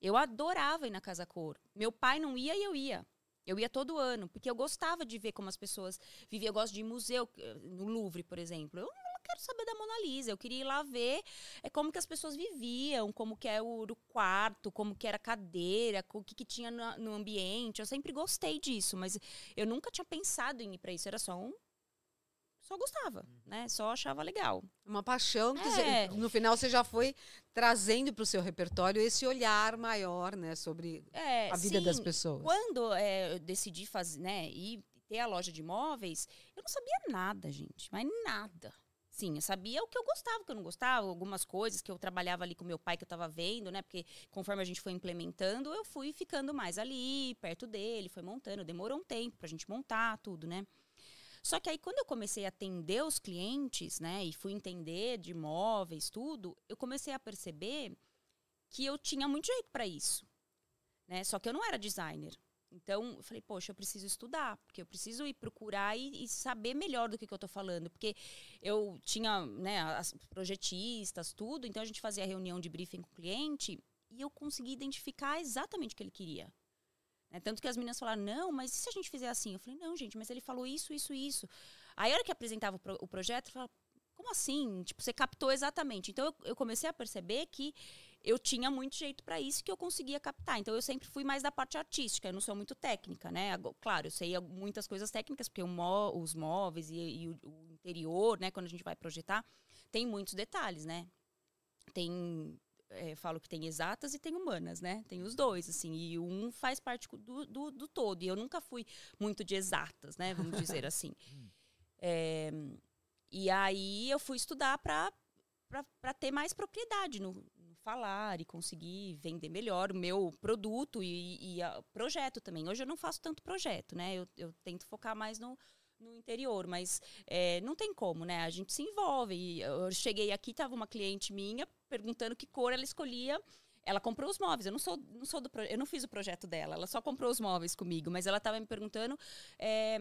Eu adorava ir na Casa Cor. Meu pai não ia e eu ia. Eu ia todo ano, porque eu gostava de ver como as pessoas viviam. Eu gosto de ir museu, eh, no Louvre, por exemplo. Eu não quero saber da Mona Lisa. Eu queria ir lá ver é, como que as pessoas viviam, como que era o, o quarto, como que era a cadeira, o que, que tinha no, no ambiente. Eu sempre gostei disso, mas eu nunca tinha pensado em ir para isso. Era só um só gostava, né? Só achava legal. Uma paixão que É. você- no final você já foi trazendo para o seu repertório esse olhar maior, né, sobre É, a vida das sim, pessoas. Quando é, eu decidi fazer, né, ir ter a loja de imóveis, eu não sabia nada, gente, mas nada. Sim, eu sabia o que eu gostava, o que eu não gostava, algumas coisas que eu trabalhava ali com meu pai que eu estava vendo, né? Porque conforme a gente foi implementando, eu fui ficando mais ali, perto dele, foi montando. Demorou um tempo pra gente montar tudo, né? Só que aí, quando eu comecei a atender os clientes, né, e fui entender de imóveis, tudo, eu comecei a perceber que eu tinha muito jeito para isso, né? Só que eu não era designer. Então, eu falei, poxa, eu preciso estudar, porque eu preciso ir procurar e, e saber melhor do que, que eu estou falando. Porque eu tinha, né, as projetistas, tudo, então a gente fazia reunião de briefing com o cliente e eu consegui identificar exatamente o que ele queria. Né? Tanto que as meninas falaram, não, mas e se a gente fizer assim? Eu falei, não, gente, mas ele falou isso, isso, isso. Aí, a hora que apresentava o, pro- o projeto, eu falava, como assim? Tipo, você captou exatamente. Então, eu, eu comecei a perceber que eu tinha muito jeito para isso que eu conseguia captar. Então, eu sempre fui mais da parte artística, eu não sou muito técnica, né? Claro, eu sei muitas coisas técnicas, porque mó- os móveis e, e o, o interior, né, quando a gente vai projetar, tem muitos detalhes, né? Tem é, falo que tem exatas e tem humanas, né? Tem os dois, assim, e um faz parte do, do, do todo. E eu nunca fui muito de exatas, né? Vamos dizer assim. É, e aí eu fui estudar para ter mais propriedade no falar e conseguir vender melhor o meu produto e, e o projeto também. Hoje eu não faço tanto projeto, né? Eu, eu tento focar mais no, no interior, mas é, não tem como, né? A gente se envolve. E eu cheguei aqui, tava uma cliente minha perguntando que cor ela escolhia. Ela comprou os móveis. Eu não sou, não sou do eu não fiz o projeto dela. Ela só comprou os móveis comigo, mas ela estava me perguntando é,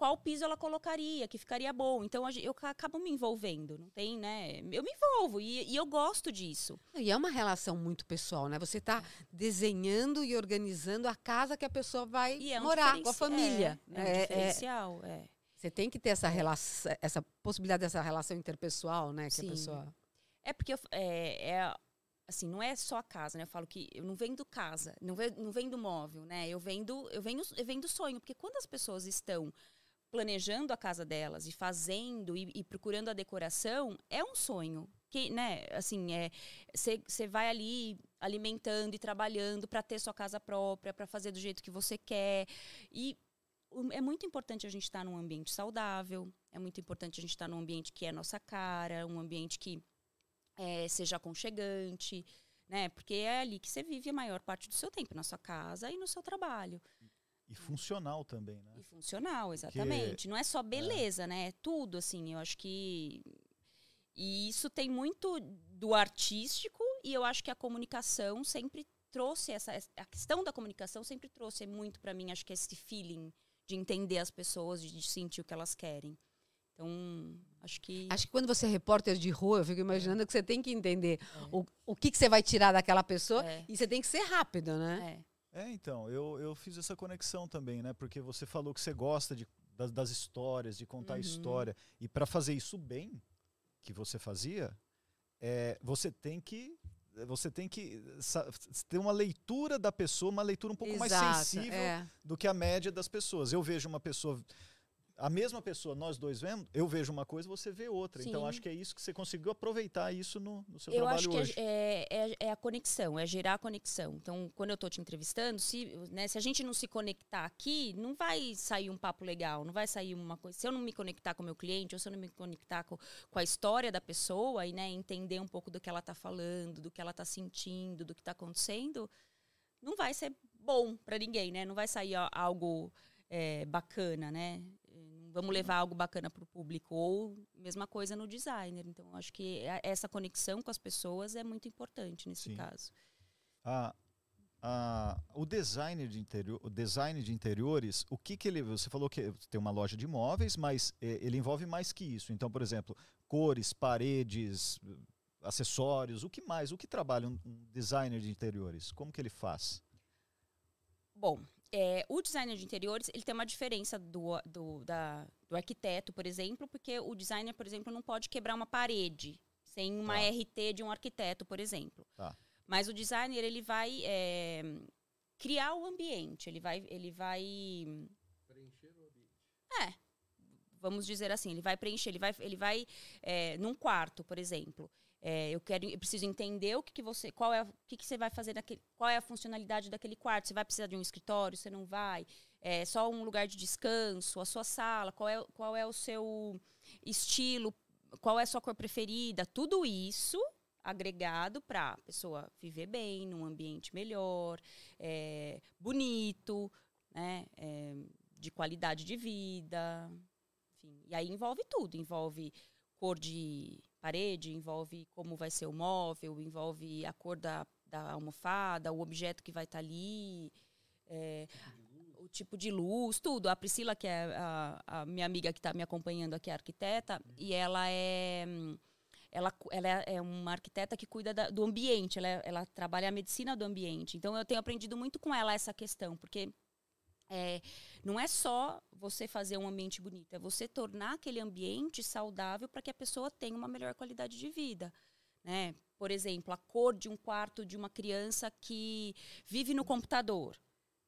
qual piso ela colocaria, que ficaria bom. Então eu ca- acabo me envolvendo. Não tem, né? Eu me envolvo e, e eu gosto disso. E é uma relação muito pessoal, né? Você está desenhando e organizando a casa que a pessoa vai é um morar com a família. É, é É- é- diferencial, é. você tem que ter essa relação, essa possibilidade dessa relação interpessoal, né? Que Sim. a pessoa. É porque eu é, é, assim, não é só a casa, né? Eu falo que eu não vendo casa, não ve- não vendo móvel, né? Eu vendo, eu vendo, eu vendo sonho, porque quando as pessoas estão planejando a casa delas e fazendo e, e procurando a decoração, é um sonho. Que, né, assim, é você vai ali alimentando e trabalhando para ter sua casa própria, para fazer do jeito que você quer. E é muito importante a gente estar num ambiente saudável, é muito importante a gente estar num ambiente que é nossa cara, um ambiente que é, seja aconchegante, né? Porque é ali que você vive a maior parte do seu tempo, na sua casa e no seu trabalho. E funcional também, né? E funcional, exatamente. Não é só beleza, né? É tudo, assim. Eu acho que. E isso tem muito do artístico, e eu acho que a comunicação sempre trouxe essa. A questão da comunicação sempre trouxe muito para mim, acho que esse feeling de entender as pessoas, de sentir o que elas querem. Então, acho que. Acho que quando você é repórter de rua, eu fico imaginando que você tem que entender É. o, o que, que você vai tirar daquela pessoa É. e você tem que ser rápido, né? É. É, então, eu, eu fiz essa conexão também, né? Porque você falou que você gosta de, das, das histórias, de contar Uhum. história. E para fazer isso bem, que você fazia, é, você tem que você tem que ter uma leitura da pessoa, uma leitura um pouco mais Exato, sensível é. do que a média das pessoas. Eu vejo uma pessoa, a mesma pessoa, nós dois vemos, eu vejo uma coisa, você vê outra. Então Sim. acho que é isso que você conseguiu aproveitar isso no, no seu Eu trabalho acho que hoje. é, é, é a conexão, é gerar a conexão. Então, quando eu estou te entrevistando, se, né, se a gente não se conectar aqui, não vai sair um papo legal, não vai sair uma coisa. Se eu não me conectar com o meu cliente, ou se eu não me conectar com, com a história da pessoa e né, entender um pouco do que ela está falando, do que ela está sentindo, do que está acontecendo, não vai ser bom para ninguém, né? Não vai sair algo é, bacana, né? Vamos levar algo bacana para o público. Ou mesma coisa no designer. Então, acho que a- essa conexão com as pessoas é muito importante nesse Sim. caso. a, a, o designer de interior, o design de interiores, o que que ele, você falou que tem uma loja de imóveis, mas eh, ele envolve mais que isso. Então, por exemplo, cores, paredes, acessórios, o que mais? O que trabalha um designer de interiores? Como que ele faz? Bom, é, o designer de interiores ele tem uma diferença do, do, da, do arquiteto, por exemplo, porque o designer, por exemplo, não pode quebrar uma parede sem uma Tá. RT de um arquiteto, por exemplo. Tá. Mas o designer ele vai é, criar o ambiente, ele vai, ele vai Preencher o ambiente. é, vamos dizer assim, ele vai preencher, ele vai, ele vai é, num quarto, por exemplo. É, eu quero, eu preciso entender o que, que você, qual é, o que, que você vai fazer naquele, qual é a funcionalidade daquele quarto. Você vai precisar de um escritório, você não vai. É só um lugar de descanso, a sua sala, qual é, qual é o seu estilo, qual é a sua cor preferida. Tudo isso agregado para a pessoa viver bem, num ambiente melhor, é, bonito, né? É, de qualidade de vida, enfim. E aí envolve tudo, envolve cor de parede, envolve como vai ser o móvel, envolve a cor da, da almofada, o objeto que vai estar ali, é, o tipo de luz, tudo. A Priscila, que é a, a minha amiga que está me acompanhando aqui, é arquiteta, e ela é ela, ela é é uma arquiteta que cuida da- do ambiente, ela, é- ela trabalha a medicina do ambiente. Então eu tenho aprendido muito com ela essa questão, porque é, não é só você fazer um ambiente bonito, é você tornar aquele ambiente saudável para que a pessoa tenha uma melhor qualidade de vida. Né? Por exemplo, a cor de um quarto de uma criança que vive no computador.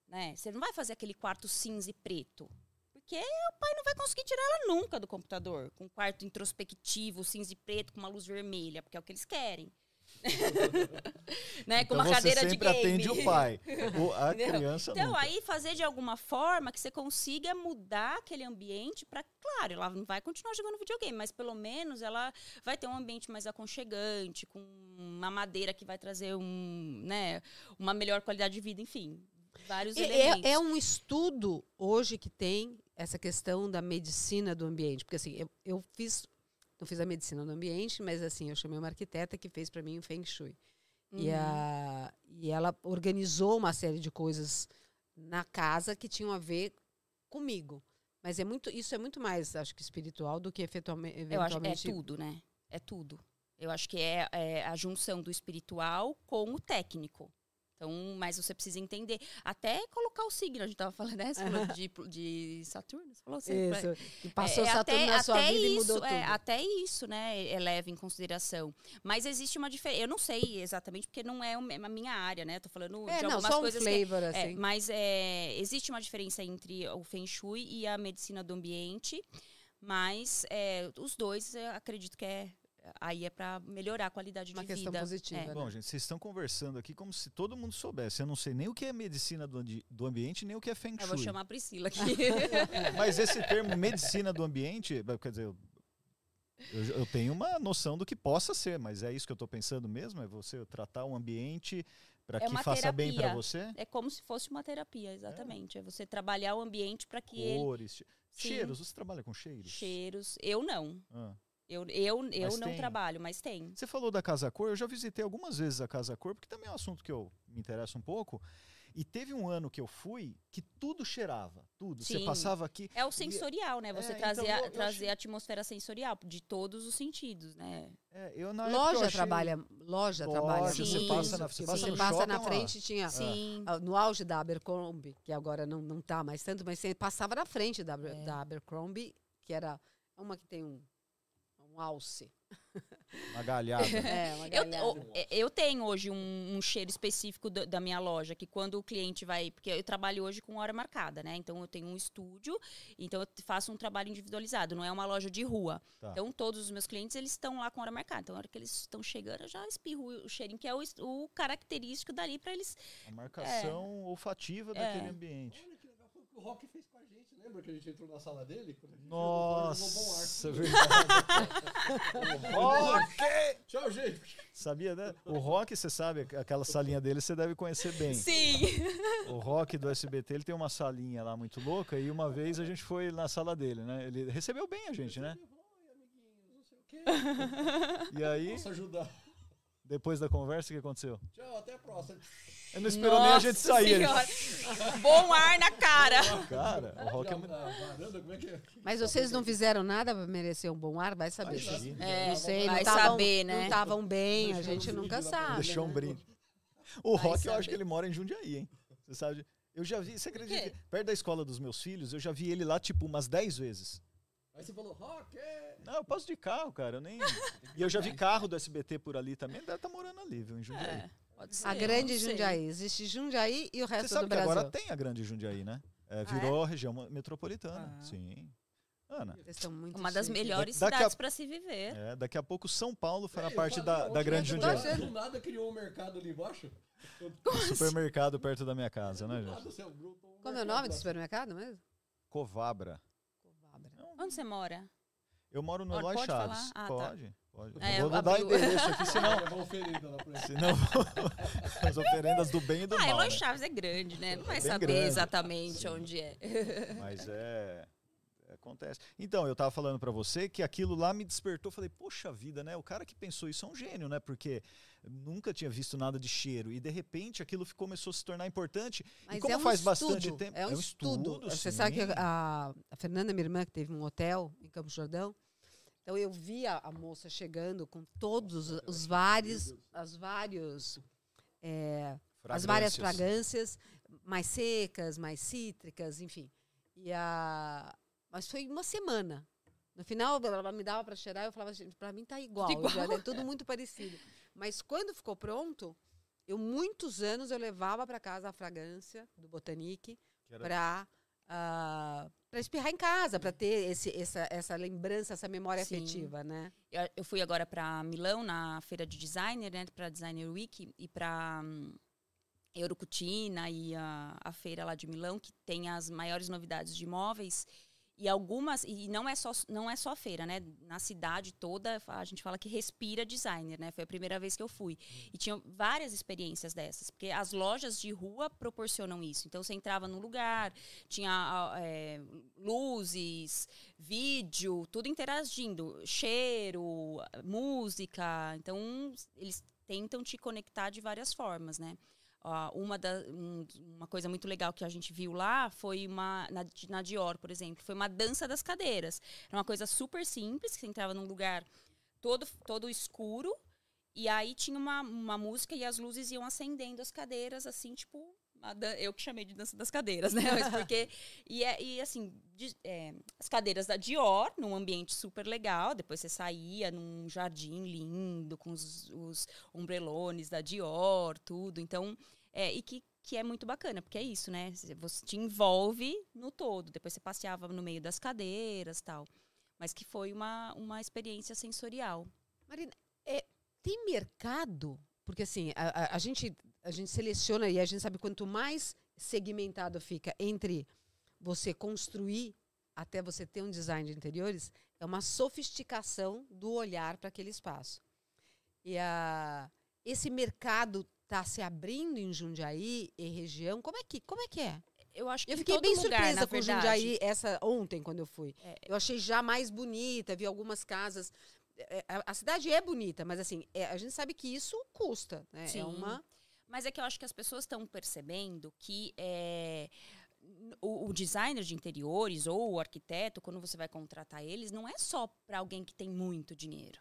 Né? Você não vai fazer aquele quarto cinza e preto. Porque o pai não vai conseguir tirar ela nunca do computador. Com um quarto introspectivo, cinza e preto, com uma luz vermelha, porque é o que eles querem. né? Com Então uma você cadeira de sempre game. atende o pai. O- a Entendeu? criança Então, nunca. aí fazer de alguma forma que você consiga mudar aquele ambiente para, claro, ela não vai continuar jogando videogame, mas pelo menos ela vai ter um ambiente mais aconchegante, com uma madeira que vai trazer um, né, uma melhor qualidade de vida, enfim, vários É- elementos. É, é um estudo hoje que tem essa questão da medicina do ambiente. Porque assim, eu, eu fiz, não fiz a medicina do ambiente, mas assim, eu chamei uma arquiteta que fez para mim o Feng Shui. E, Uhum. a, e ela organizou uma série de coisas na casa que tinham a ver comigo. Mas é muito, isso é muito mais, acho que espiritual do que efetualme- Eu acho que é tudo, né? É tudo. Eu acho que é, é a junção do espiritual com o técnico. Então, mas você precisa entender. Até colocar o signo. A gente tava falando, né? Você falou de, de Saturno. Você falou assim, Isso. E passou É, é Saturno até, na sua vida isso, e mudou é, tudo. até isso, né, é leva em consideração. Mas existe uma diferença. Eu não sei exatamente, porque não é a minha área, né? Tô falando É, de não, algumas só um coisas que. flavor, é, assim. mas é, existe uma diferença entre o Feng Shui e a medicina do ambiente. Mas é, os dois, eu acredito que é. Aí é para melhorar a qualidade Uma de questão vida. positiva, É. né? Bom, gente, vocês estão conversando aqui como se todo mundo soubesse. Eu não sei nem o que é medicina do, do ambiente, nem o que é Feng Eu vou Shui. chamar a Priscila aqui. Mas esse termo medicina do ambiente, quer dizer, eu, eu, tenho uma noção do que possa ser, mas é isso que eu estou pensando mesmo? É você tratar um ambiente para É que faça bem para terapia. você? é como se fosse uma terapia, exatamente. É, você trabalhar o ambiente para que ele. Cores, Sim. cheiros. Você trabalha com cheiros? Cheiros. Eu não. Ah. Eu, eu, eu Mas não tem. trabalho, mas tem. Você falou da Casa Cor, eu já visitei algumas vezes a Casa Cor, porque também é um assunto que eu me interessa um pouco. E teve um ano que eu fui que tudo cheirava, tudo. Você Sim. passava aqui. É o sensorial, né? Você É, trazer, então a, eu- eu trazer achei- a atmosfera sensorial de todos os sentidos, né? É, eu, na época, eu Loja achei- trabalha, loja, trabalha. Loja, você passa na- você passa você passa shopping, na lá. frente tinha Sim. ah, no auge da Abercrombie, que agora não, não tá mais tanto, mas você passava na frente da, É. da Abercrombie, que era uma que tem um, um alce. Uma galhada. É, uma Eu, galhada. o- é, eu tenho hoje um, um cheiro específico da, da minha loja, que quando o cliente vai. Porque eu trabalho hoje com hora marcada, né? Então eu tenho um estúdio, então eu faço um trabalho individualizado, não é uma loja de rua. Tá. Então todos os meus clientes eles estão lá com hora marcada. Então, na hora que eles estão chegando, eu já espirro o cheirinho, que é o, o característico dali para eles. A marcação olfativa É. daquele ambiente. Olha que legal, foi o que o Rock fez a. Lembra que a gente entrou na sala dele? Nossa, é verdade. Rock! Tchau, gente. Sabia, né? O Rock, você sabe, aquela salinha dele você deve conhecer bem. Sim! O Rock do SBT, ele tem uma salinha lá muito louca e uma vez a gente foi na sala dele, né? Ele recebeu bem a gente, né? Oi, amiguinhos, não sei o quê. E aí, Posso ajudar. depois da conversa, o que aconteceu? Tchau, até a próxima. Ele não esperou nem a gente Nossa sair. Senhora. Bom ar na cara! Cara, o Rock é muito... varanda, como que? Mas vocês não fizeram nada para merecer um bom ar? Vai saber. Vai saber. É, não sei, vai não tavam, saber, né? Não estavam bem, a gente nunca sabe. Deixou um né? brinde. O Vai Rock, eu acho que ele mora em Jundiaí, hein? Você sabe? Eu já vi, você acredita? que Perto da escola dos meus filhos, eu já vi ele lá, tipo, umas 10 vezes. Aí você falou, rock! é." Não, eu passo de carro, cara. Eu nem. e eu já vi carro do SBT por ali também. Deve estar morando ali, viu? Em Jundiaí. É, pode ser. A grande. Jundiaí. Existe Jundiaí e o Você resto sabe do que Brasil. agora tem a grande Jundiaí, né? É, é? virou região metropolitana. Ah. Sim. Ana. Uma das melhores Daqui a- cidades para se viver. É, daqui a pouco São Paulo fará É, parte da, ontem da grande eu tô Jundiaí. achando. Do nada criou um mercado ali embaixo. Supermercado perto da minha casa, né, gente? você um Como é o nome do supermercado mesmo? Covabra. Onde você mora? Eu moro no Eloy pode Chaves. falar? Ah, tá. pode, pode. É, Eu vou eu dar o- endereço aqui, senão, senão as oferendas do bem e do Ah, mal. Eloy né? Chaves é grande, né? Não vai Bem saber grande. exatamente Sim. onde é. Mas é. Acontece. Então, eu tava falando pra você que aquilo lá me despertou. Falei, poxa vida, né? O cara que pensou isso é um gênio, né? Porque nunca tinha visto nada de cheiro. E de repente aquilo começou a se tornar importante. Mas e como é um faz estudo, bastante tempo. É um, estudo. Você sabe que sim. a, a Fernanda, minha irmã, que teve um hotel em Campos do Jordão, então eu via a moça chegando com todos os, os vários, as vários, é, as várias Fragrâncias. mais secas, mais cítricas, enfim. E a, mas foi uma semana. No final, ela me dava para cheirar, eu falava, gente, para mim tá igual, Tudo igual. já é tudo muito parecido. Mas quando ficou pronto, eu muitos anos eu levava para casa a fragrância do Botanique Que era- para espirrar em casa, para ter esse, essa, essa lembrança, essa memória Sim. afetiva, né? Eu, eu fui agora para Milão na feira de designer, né, para Designer Week e para Eurocutina e a, a feira lá de Milão que tem as maiores novidades de imóveis e algumas e não é só não é só feira, né? Na cidade toda a gente fala que respira designer, né? Foi a primeira vez que eu fui e tinha várias experiências dessas, porque as lojas de rua proporcionam isso. Então você entrava num lugar, tinha é, luzes, vídeo, tudo interagindo, cheiro, música. Então eles tentam te conectar de várias formas, né? Ó, uma, da, um- uma coisa muito legal que a gente viu lá foi uma na, na Dior, por exemplo, foi uma dança das cadeiras. Era uma coisa super simples, que você entrava num lugar todo todo escuro e aí tinha uma, uma música e as luzes iam acendendo as cadeiras, assim, tipo. Eu que chamei de dança das cadeiras, né? Mas porque. E, é, e assim, de- é, as cadeiras da Dior, num ambiente super legal. Depois você saía num jardim lindo, com os, os ombrelones da Dior, tudo. Então, é, e que, que é muito bacana, porque é isso, né? Você te envolve no todo. Depois você passeava no meio das cadeiras tal. Mas que foi uma, uma experiência sensorial. Marina, é, tem mercado? Porque assim, a, a- a gente, a gente seleciona e a gente sabe quanto mais segmentado fica entre você construir até você ter um design de interiores, é uma sofisticação do olhar para aquele espaço. E a, esse mercado está se abrindo em Jundiaí e região. Como é que, como é, que é? Eu acho que Eu fiquei bem lugar, surpresa com verdade. Jundiaí essa ontem quando eu fui. É. Eu achei já mais bonita, vi algumas casas. É, A, a cidade é bonita, mas assim, é, a gente sabe que isso custa, né? Sim. É uma Mas é que eu acho que as pessoas estão percebendo que é, o, o designer de interiores ou o arquiteto, quando você vai contratar eles, não é só para alguém que tem muito dinheiro.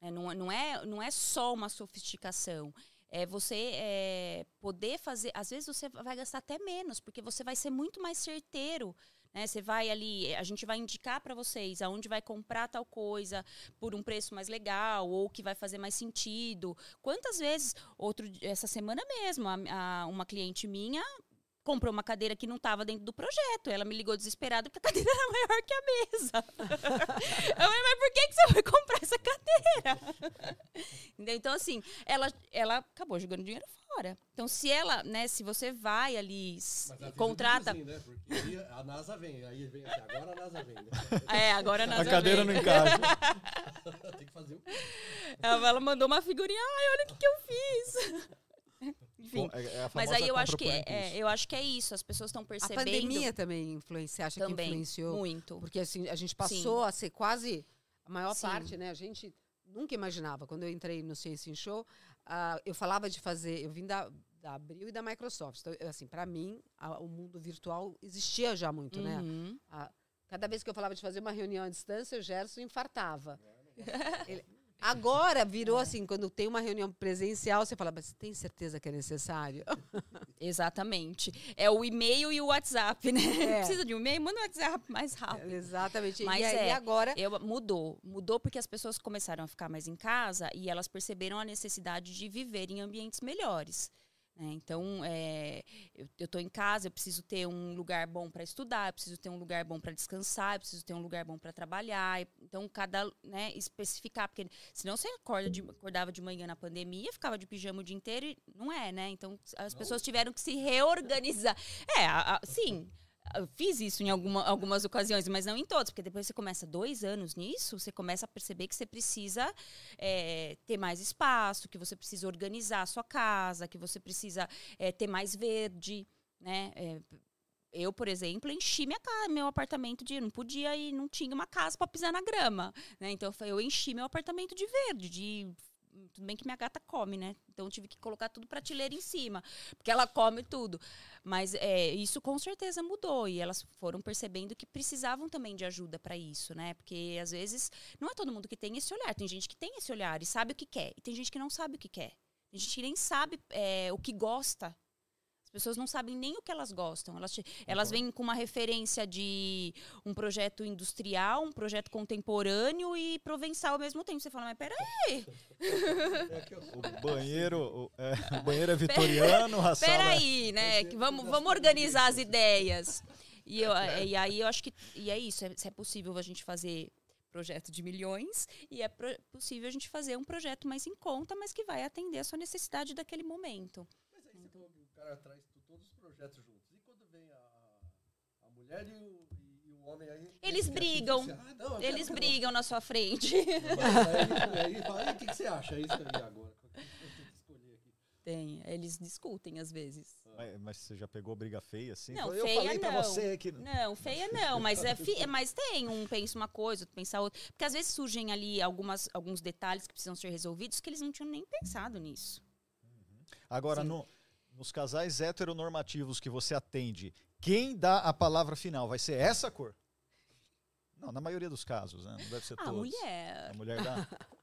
né? Não, é- não, é, não é só uma sofisticação. É você é, poder fazer. Às vezes você vai gastar até menos, porque você vai ser muito mais certeiro. Né? Você vai ali, a gente vai indicar para vocês aonde vai comprar tal coisa por um preço mais legal ou que vai fazer mais sentido. Quantas vezes, outro, essa semana mesmo, a- a- uma cliente minha comprou uma cadeira que não estava dentro do projeto. Ela me ligou desesperada porque a cadeira era maior que a mesa. Eu falei, mas por que, que você vai comprar essa cadeira? Entendeu? Então, assim, ela, ela acabou jogando dinheiro fora. Então, se ela, né, se você vai ali, a contrata. videozinho, né? Porque a NASA vem, aí vem assim, agora a NASA vem. Né? É, agora A nós cadeira não encaixa. Tem que fazer um... ela, ela mandou uma figurinha, ai, olha o que, que eu fiz. Enfim. É- é a Mas aí eu acho que é, é, eu acho que é isso. As pessoas estão a percebendo pandemia também influencia, acha que também influenciou, muito. porque assim, a gente passou a ser quase a maior Sim. parte, né? A gente nunca imaginava quando eu entrei no Ciência em Show, ah, eu falava de fazer, eu vim da da Abril e da Microsoft. Então, eu, assim, para mim, a- o mundo virtual existia já muito, né? Uhum. A- cada vez que eu falava de fazer uma reunião à distância, o Gerson infartava. Ele- agora virou assim, quando tem uma reunião presencial, você fala, mas tem certeza que é necessário? Exatamente. É o e-mail e o WhatsApp, né? É. Precisa de um e-mail? Manda um WhatsApp mais rápido. Exatamente. Mas e, aí, é. agora. Eu, mudou. Mudou porque as pessoas começaram a ficar mais em casa e elas perceberam a necessidade de viver em ambientes melhores. Né? Então, é, eu estou em casa, eu preciso ter um lugar bom para estudar, eu preciso ter um lugar bom para descansar, eu preciso ter um lugar bom para trabalhar. Então, cada, né, especificar, porque senão você acorda de- acordava de manhã na pandemia, ficava de pijama o dia inteiro e não é, né? Então, as pessoas tiveram que se reorganizar. É, a- a- sim. Eu fiz isso em alguma- algumas ocasiões, mas não em todas, porque depois você começa dois anos nisso, você começa a perceber que você precisa é, ter mais espaço, que você precisa organizar a sua casa, que você precisa é, ter mais verde, né? É, eu, por exemplo, enchi minha casa, meu apartamento de. Não podia e não tinha uma casa para pisar na grama. Né? Então eu enchi meu apartamento de verde, de. Tudo bem que minha gata come, né? Então eu tive que colocar tudo prateleira em cima, porque ela come tudo. Mas é, isso com certeza mudou e elas foram percebendo que precisavam também de ajuda para isso, né? Porque às vezes não é todo mundo que tem esse olhar. Tem gente que tem esse olhar e sabe o que quer, e tem gente que não sabe o que quer. Tem gente que nem sabe é, o que gosta. As pessoas não sabem nem o que elas gostam. Elas, te- elas vêm com uma referência de um projeto industrial, um projeto contemporâneo e provençal ao mesmo tempo. Você fala, mas peraí, O banheiro, o, é, o banheiro é vitoriano, a sala é- Peraí, né? Que vamos, vamos organizar as ideias. E, eu, e aí eu acho que. E é isso. É, se é possível a gente fazer projeto de milhões e é possível a gente fazer um projeto mais em conta, mas que vai atender a sua necessidade daquele momento. Mas aí você falou que o cara traz todos os projetos juntos. E quando vem a, a mulher e o, e o homem aí. Eles brigam. diferenciar. Ah, não, eu Eles brigam na sua frente. Aí, aí fala, "E o que, que você acha? É isso aí agora. Eu? Tem, eles discutem às vezes. Mas, mas você já pegou briga feia assim? Não, eu feia falei pra não. você que. Não, feia não, mas, é fi- mas tem um pensa uma coisa, outro pensa outra. Porque às vezes surgem ali algumas, alguns detalhes que precisam ser resolvidos que eles não tinham nem pensado nisso. Agora, Sim. no- nos casais heteronormativos que você atende, quem dá a palavra final? Vai ser essa cor? Não, na maioria dos casos, né? Não deve ser A todos. mulher. A mulher dá.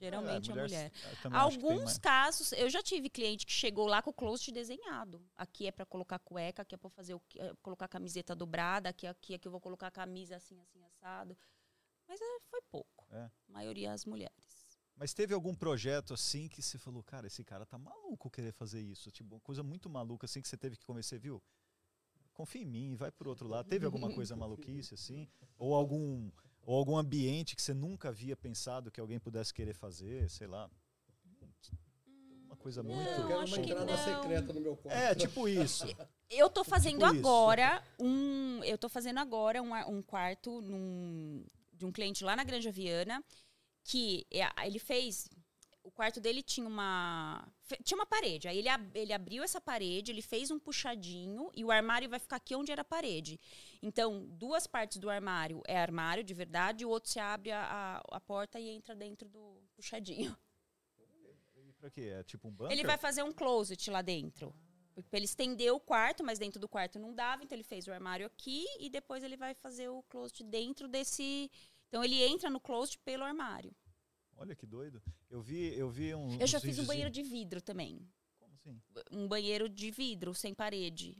Geralmente É, a mulher. que tem Alguns casos, eu já tive cliente que chegou lá com o closet desenhado. Aqui é para colocar cueca, aqui é para fazer o que- é, colocar camiseta dobrada, aqui aqui aqui eu vou colocar camisa assim assim assado. Mas é, foi pouco. É. A maioria as mulheres. Mas teve algum projeto assim que você falou, cara, esse cara tá maluco querer fazer isso? Tipo, uma coisa muito maluca assim que você teve que convencer, viu? Confia em mim, vai por outro lado. Teve alguma coisa maluquice assim? Ou algum, ou algum ambiente que você nunca havia pensado que alguém pudesse querer fazer, sei lá? Uma coisa Não, muito. Eu quero acho uma que entrada não. secreta no meu quarto. É, tipo isso. Eu tô fazendo Tipo isso. agora um. Eu tô fazendo agora um, um quarto num- de um cliente lá na Granja Viana, que é- ele fez. O quarto dele tinha uma. Tinha uma parede. Aí ele, ele abriu essa parede, ele fez um puxadinho e o armário vai ficar aqui onde era a parede. Então, duas partes do armário é armário de verdade, e o outro se abre a, a, a porta e entra dentro do puxadinho. E pra quê? É tipo um bunker? Ele vai fazer um closet lá dentro. Pra ele estender o quarto, mas dentro do quarto não dava, então ele fez o armário aqui e depois ele vai fazer o closet dentro desse. Então ele entra no closet pelo armário. Olha que doido. Eu vi, eu vi um. Eu já fiz um banheiro de vidro também. Como assim? Um banheiro de vidro, sem parede.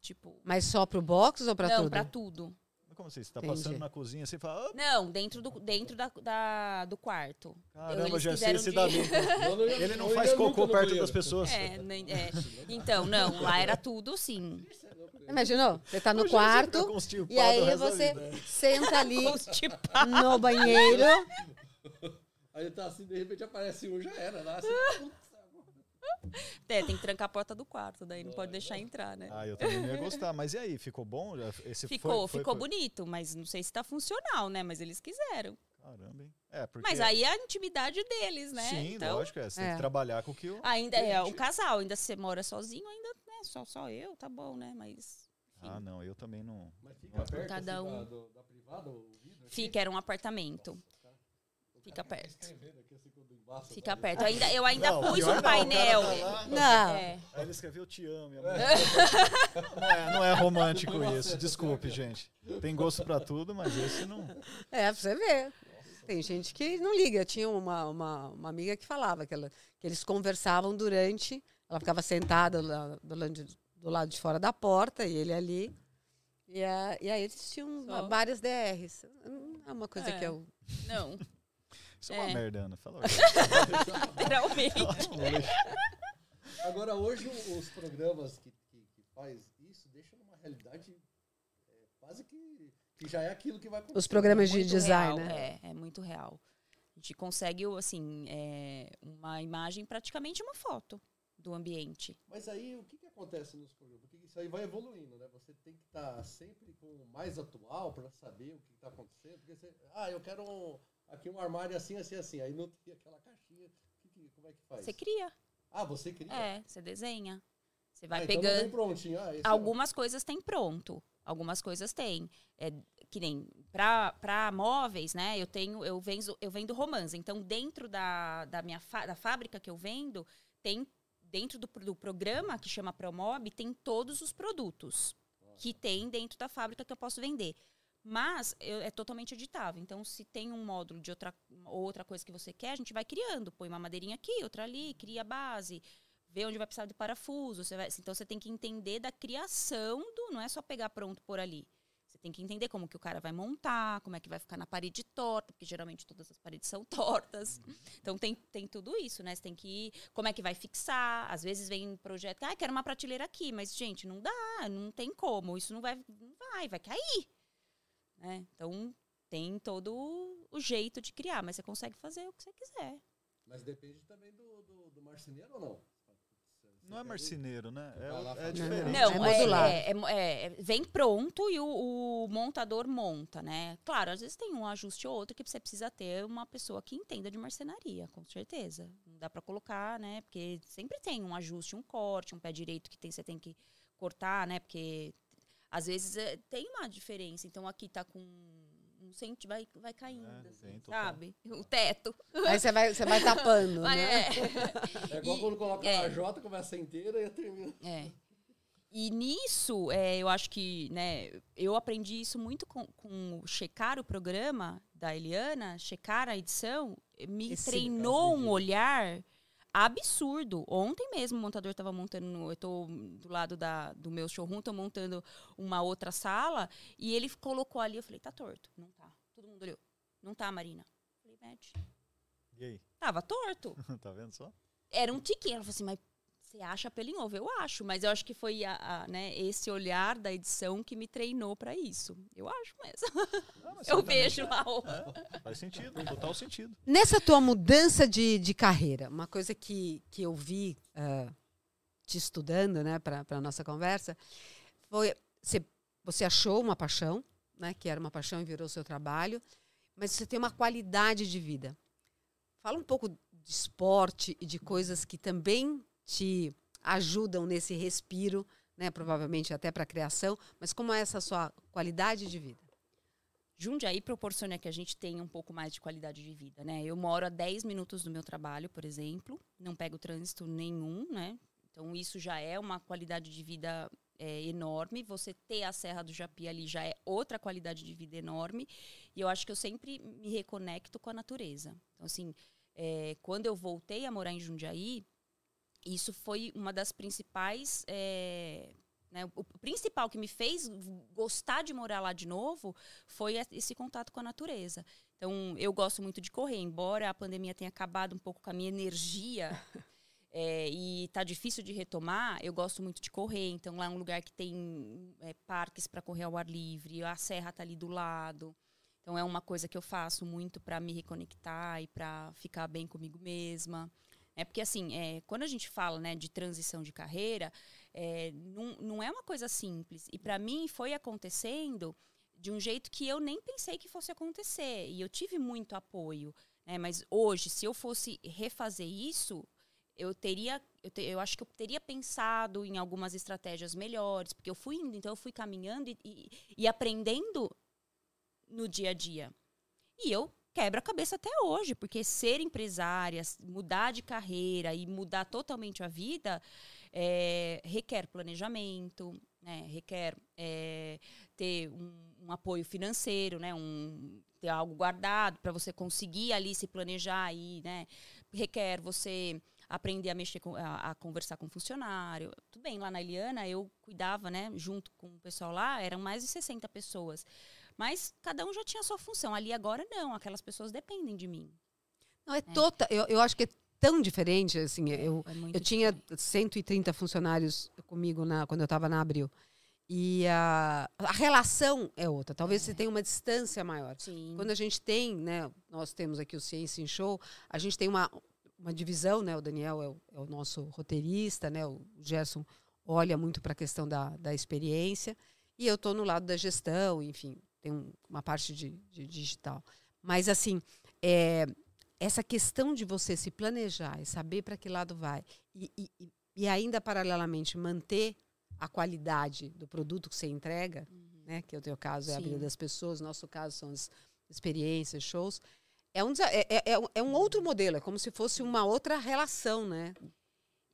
Tipo. Mas só pro box ou pra não, tudo? pra tudo. Mas Como assim? Você tá Entendi. passando na cozinha assim e fala, Não, dentro do, dentro da, da- do quarto. caramba, eles já sei esse de- dá bem. Eu não ia- Ele não eu faz cocô perto das pessoas. É, é. Então, não, lá era tudo sim. Imaginou? Você tá no quarto constipado e aí o você vida. senta ali no banheiro. Aí tá assim, de repente aparece um, já era. Lá, assim, É, tem que trancar a porta do quarto, daí não pode deixar entrar, né? Ah, eu também não ia gostar. Mas e aí, ficou bom? Esse Ficou, foi, foi, ficou foi- bonito, mas não sei se tá funcional, né? Mas eles quiseram. Caramba, hein? É, porque... Mas aí é a intimidade deles, né? Sim, então, lógico, é. Você tem É. que trabalhar com o que o... ainda é um casal, ainda se você mora sozinho, ainda, Só, só eu, tá bom, né? Mas Ah, não, eu também não... Mas fica perto Cada assim, um. da, do- da privada, o vidro aqui? fica, era um apartamento. O Fica cara perto. assim, Fica sabe? perto. Eu ainda, eu ainda Não, pus não, um painel. tá Não. É. Aí ele escreveu te amo, minha mãe. não, é, não é romântico isso, desculpe, gente. Tem gosto pra tudo, mas esse não... É, pra você ver. Tem gente que não liga. Tinha uma, uma, uma amiga que falava que, ela, que eles conversavam durante ela ficava sentada lá do lado de, do lado de fora da porta e ele ali. E, a, e aí eles tinham Só. várias DRs. Não é uma coisa É. que eu. Não, Isso é uma É. merda, Ana. Fala. literalmente. Agora, hoje, os programas que, que, que faz isso deixam numa realidade é, quase que, que já é aquilo que vai acontecer. Os programas de muito design, real, né? É, é muito real. A gente consegue, assim, é, uma imagem, praticamente uma foto do ambiente. Mas aí, o que, que acontece nos programas? Porque isso aí vai evoluindo, né? Você tem que estar sempre com o mais atual para saber o que está acontecendo. Porque você, ah, eu quero um- aqui um armário assim, assim, assim. Aí não tem aquela caixinha. Que que- como é que faz? Você cria. Ah, você cria? É, você desenha. Você vai Ah, então pegando. prontinho. Ah, é Algumas coisas tem pronto. Algumas coisas tem. É, que nem para móveis, né? Eu tenho, eu vendo, eu vendo romãs. Então, dentro da, da minha fa- da fábrica que eu vendo, tem dentro do, do programa que chama Promob, tem todos os produtos que tem dentro da fábrica que eu posso vender. Mas eu- é totalmente editável. Então, se tem um módulo de outra, outra coisa que você quer, a gente vai criando. Põe uma madeirinha aqui, outra ali, cria a base ver onde vai precisar de parafuso. Você vai- então você tem que entender da criação do. Não é só pegar pronto por ali. Tem que entender como que o cara vai montar, como é que vai ficar na parede torta, porque geralmente todas as paredes são tortas. Então tem, tem tudo isso, né? Você tem que. Como é que vai fixar? Às vezes vem um projeto, ah, quero uma prateleira aqui, mas, gente, não dá, não tem como. Isso não vai, não vai, vai cair. Né? Então tem todo o jeito de criar, mas você consegue fazer o que você quiser. Mas depende também do, do, do marceneiro ou não? Não é marceneiro, né? Vai lá É, é fazer. diferente. Não, É é, modular. é- é- é- vem pronto e o, o montador monta, né? Claro, às vezes tem um ajuste ou outro que você precisa ter uma pessoa que entenda de marcenaria, com certeza. Não dá para colocar, né? Porque sempre tem um ajuste, um corte, um pé direito que tem, você tem que cortar, né? Porque às vezes é, tem uma diferença. Então aqui tá com centímetro, vai, vai caindo, É, assim, sabe? O teto. Aí você vai, você vai tapando, né? é. É igual E- quando coloca é. a J, começa inteira e termina. É. E nisso, é, eu acho que, né, eu aprendi isso muito com, com checar o programa da Eliana, checar a edição, me Esse- treinou um olhar absurdo. Ontem mesmo o montador estava montando, no- eu tô do lado da, do meu showroom, tô montando uma outra sala, e ele colocou ali, eu falei, tá torto. Não tá. Mundo olhou. Não tá, Marina. Falei, mete. E aí? Tava torto tá vendo só? era um tiquinho. Ela falou assim, mas você acha pelo em ovo? Eu acho, mas eu acho que foi a, a, né, esse olhar da edição que me treinou pra isso. Eu acho mesmo. Ah, mas Eu vejo lá é. Faz sentido, total sentido. Nessa tua mudança de, de carreira, uma coisa que, que eu vi ah, te estudando, né, para a nossa conversa, foi você, você achou uma paixão, né, que era uma paixão e virou seu trabalho, mas você tem uma qualidade de vida. Fala um pouco de esporte e de coisas que também te ajudam nesse respiro, né, provavelmente até para a criação, mas como é essa sua qualidade de vida? Jundiaí proporciona que a gente tenha um pouco mais de qualidade de vida, né? Eu moro a 10 minutos do meu trabalho, por exemplo, não pego trânsito nenhum, né? Então isso já é uma qualidade de vida é, enorme. Você ter a Serra do Japi ali já é outra qualidade de vida enorme. E eu acho que eu sempre me reconecto com a natureza. Então, assim, é, quando eu voltei a morar em Jundiaí, isso foi uma das principais. é, né, o principal que me fez gostar de morar lá de novo foi esse contato com a natureza. Então, eu gosto muito de correr, embora a pandemia tenha acabado um pouco com a minha energia é, e tá difícil de retomar, eu gosto muito de correr. Então, lá é um lugar que tem é, parques para correr ao ar livre, a serra tá ali do lado. Então, é uma coisa que eu faço muito para me reconectar e para ficar bem comigo mesma. É porque, assim, é, quando a gente fala né, de transição de carreira, é, não, não é uma coisa simples. E para mim foi acontecendo de um jeito que eu nem pensei que fosse acontecer. E eu tive muito apoio. Né? Mas hoje, se eu fosse refazer isso, eu teria, eu, te- eu acho que eu teria pensado em algumas estratégias melhores, porque eu fui indo, então eu fui caminhando e, e- e aprendendo no dia a dia. E eu quebro a cabeça até hoje, porque ser empresária, mudar de carreira e mudar totalmente a vida é, requer planejamento, né? requer é, ter um, um apoio financeiro, né? um, ter algo guardado para você conseguir ali se planejar e né? requer você aprender a mexer com, a, a conversar com funcionário. Tudo bem, lá na Eliana eu cuidava, né, junto com o pessoal lá, eram mais de 60 pessoas. Mas cada um já tinha a sua função. Ali agora não, aquelas pessoas dependem de mim. Não, é, total. Eu, eu acho que é tão diferente, assim, eu, É eu tinha diferente. 130 funcionários comigo na, quando eu estava na Abril. E a, a relação é outra. Talvez você tenha uma distância maior. Sim. Quando a gente tem, né, nós temos aqui o Ciência em Show, a gente tem uma, uma divisão, né, o Daniel é o, é o nosso roteirista, né, o Gerson olha muito para a questão da, da experiência, e eu estou no lado da gestão, enfim, tem um- uma parte de, de digital. Mas, assim, é, essa questão de você se planejar e saber para que lado vai, e, e, e- ainda, paralelamente, manter a qualidade do produto que você entrega, né, que é o teu caso é a Sim. vida das pessoas, no nosso caso são as experiências, shows, é um, é, é- é é um outro modelo, é como se fosse uma outra relação, né?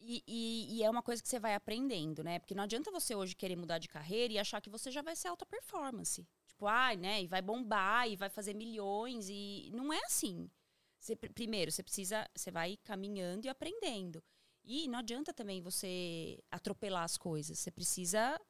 E, e- e é uma coisa que você vai aprendendo, né? Porque não adianta você hoje querer mudar de carreira e achar que você já vai ser alta performance. Tipo, ai, né? E vai bombar e vai fazer milhões. E não é assim. Você, pr- primeiro, você precisa. Você vai caminhando e aprendendo. E não adianta também você atropelar as coisas. Você precisa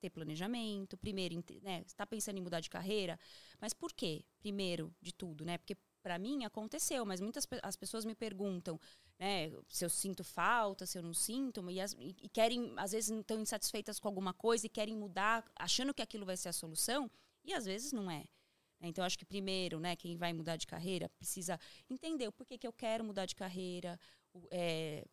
ter planejamento. Primeiro, né? Você está pensando em mudar de carreira. Mas por quê? Primeiro de tudo, né? Porque para mim aconteceu, mas muitas as pessoas me perguntam né, se eu sinto falta, se eu não sinto, e, as- e- querem, às vezes, estão insatisfeitas com alguma coisa e querem mudar, achando que aquilo vai ser a solução, e às vezes não é. Então, acho que primeiro, né, quem vai mudar de carreira precisa entender o porquê que eu quero mudar de carreira, é,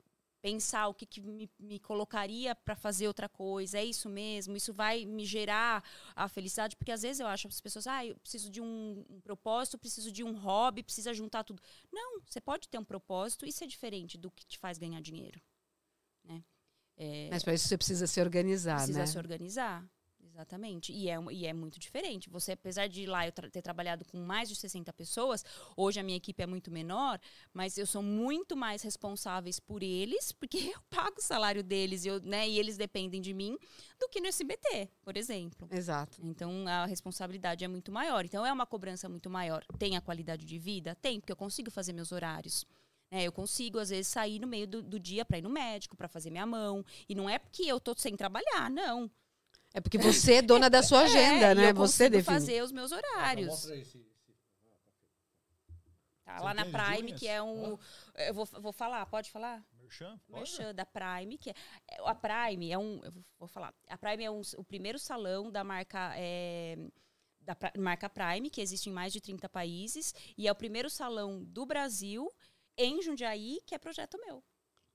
pensar o que, que me, me colocaria para fazer outra coisa, é isso mesmo, isso vai me gerar a felicidade, porque às vezes eu acho as pessoas, ah, eu preciso de um, um propósito, preciso de um hobby, precisa juntar tudo. Não, você pode ter um propósito e ser diferente do que te faz ganhar dinheiro. Né? É, Mas para isso você precisa se organizar, precisa né? se organizar. Exatamente. E é, e é muito diferente. Você, apesar de lá eu tra- ter trabalhado com mais de 60 pessoas, hoje a minha equipe é muito menor, mas eu sou muito mais responsáveis por eles, porque eu pago o salário deles e, eu, né, e eles dependem de mim, do que no SBT, por exemplo. Exato. Então a responsabilidade é muito maior. Então é uma cobrança muito maior. Tem a qualidade de vida? Tem, porque eu consigo fazer meus horários. É, eu consigo, às vezes, sair no meio do, do dia para ir no médico, para fazer minha mão. E não é porque eu tô sem trabalhar, não. É porque você é dona da sua agenda, É, né? Eu Você define. fazer os meus horários. Tá, Você lá na Prime, que é um. Eu vou, vou falar, pode falar? Merchan? Pode? Merchan da Prime, que é. é, A Prime é um. Eu vou- falar. A Prime é um- o primeiro salão da marca. é, da marca Prime, que existe em mais de 30 países, e é o primeiro salão do Brasil em Jundiaí, que é projeto meu.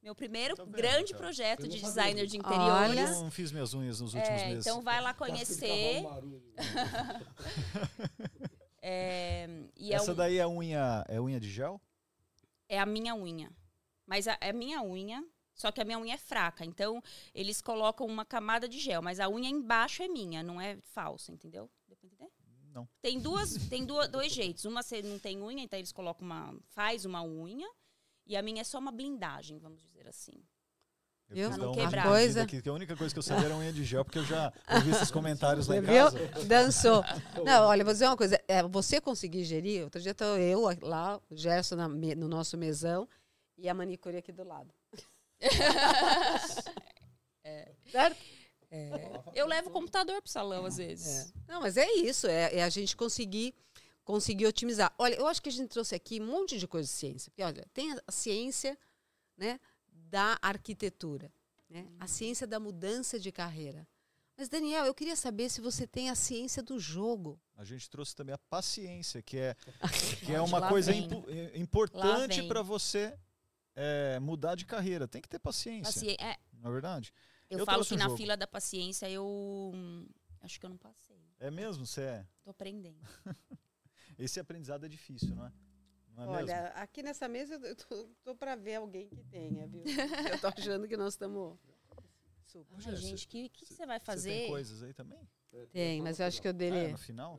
Meu primeiro Tá vendo, grande cara? projeto de designer de interiores. Olha. Eu não fiz minhas unhas nos últimos É, meses. então vai lá de conhecer. é, e é Essa um- daí é unha, é unha de gel? é a minha unha. Mas a- é a minha unha, só que a minha unha é fraca. Então, eles colocam uma camada de gel, mas a unha embaixo é minha, não é falsa, entendeu? Não. Tem duas, tem duas, dois jeitos. Uma você não tem unha, então eles colocam uma, faz uma unha, e a minha é só uma blindagem, vamos dizer assim. Eu Viu? não uma quebrar. diminuída Coisa. Aqui, que a única coisa que eu sabia era unha de gel, porque eu já ouvi esses comentários lá em viu? casa. Dançou. Não, olha, vou dizer uma coisa. É, você conseguir gerir, outro dia tô eu lá, o Gerson na no nosso mesão e a manicure aqui do lado. Certo? Eu levo o computador pro salão, às vezes. Não, mas é isso, é, é a gente conseguir conseguir otimizar. Olha, eu acho que a gente trouxe aqui um monte de coisa de ciência. Porque, olha, tem a, ciência né, da arquitetura, né, a ciência da mudança de carreira. Mas, Daniel, eu queria saber se você tem a ciência do jogo. A gente trouxe também a paciência, que é, que é uma coisa impo- eh, importante para você eh, mudar de carreira. Tem que ter paciência, Assim, é, não é verdade? eu, Eu falo que um na jogo. fila da paciência eu hum, acho que eu não passei. É mesmo? Você é? Tô aprendendo. Esse aprendizado é difícil, não é? Não é Olha, mesmo? aqui nessa mesa eu tô, tô para ver alguém que tenha, viu? eu tô achando que nós estamos. Super. Jé, gente, o que, que você vai fazer? tem coisas aí também? Tem, mas eu acho que o Ah, é dele. no final?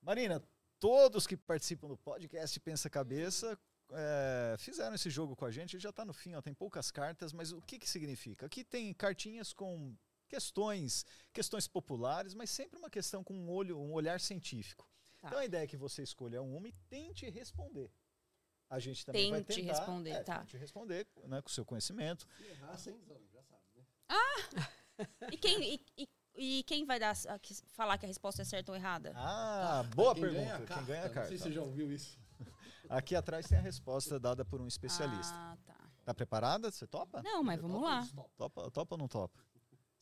Marina, todos que participam do podcast Pensa Cabeça eh, fizeram esse jogo com a gente. Já está no fim, ó, tem poucas cartas, mas o que, que significa? Aqui tem cartinhas com questões, questões populares, mas sempre uma questão com um olho, um olhar científico. Tá. Então a ideia é que você escolha uma e tente responder. a gente também vai Tente tentar, responder, é, tá. tente responder né, com o seu conhecimento. Se errar, sem exame, já sabe, né? E quem, e, e- e quem vai dar, falar que a resposta é certa ou errada? Ah, boa Quem pergunta. ganha a Quem carta? ganha a Não sei carta? se você já ouviu isso. Aqui atrás tem a resposta dada por um especialista. Ah, tá. Tá preparada? Você topa? Não, mas vamos Topa lá. Topa, topa ou não topa?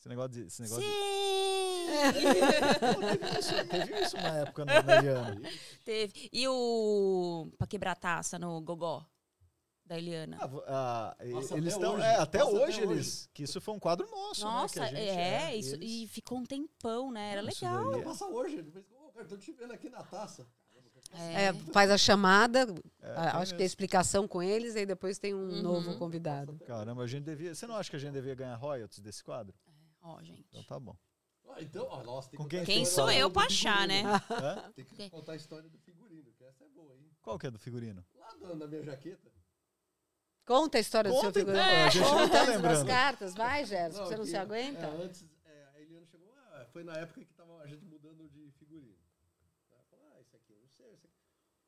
Esse negócio de. Esse negócio de- Sim! teve, isso, teve isso uma época na, na Eliana. Teve. E o. Pra quebrar a taça no gogó? Da Eliana. Ah, ah, Passa eles até estão. hoje. É, até até hoje hoje. eles. Que isso foi um quadro nosso. Nossa, né, que a gente- é, isso. eles- E ficou um tempão, né? Era Isso legal. daí é- Passa hoje. Cara, tô te vendo aqui na taça. É. É, faz a chamada, É, acho que mesmo. tem explicação com eles, e depois tem um Uhum. novo convidado. Caramba, a gente devia. Você não acha que a gente devia ganhar royalties desse quadro? Ó, gente. Então tá bom. Ah, então, ó, nossa, tem Com que quem- contar a Quem história sou do- eu pra achar, né? figurino. Hã? Tem que contar a história do figurino, que essa é boa, hein? Qual que é do figurino? Lá do- na minha jaqueta. Conta a história do seu Conta, figurino. então, a gente não Conta tá lembrando. cartas. Vai, Gerson, você não que- se aguenta. É, antes, é, a Eliana chegou, ah, foi na época que tava a gente mudando de figurino. Ela falou, ah, isso aqui eu não sei, isso aqui.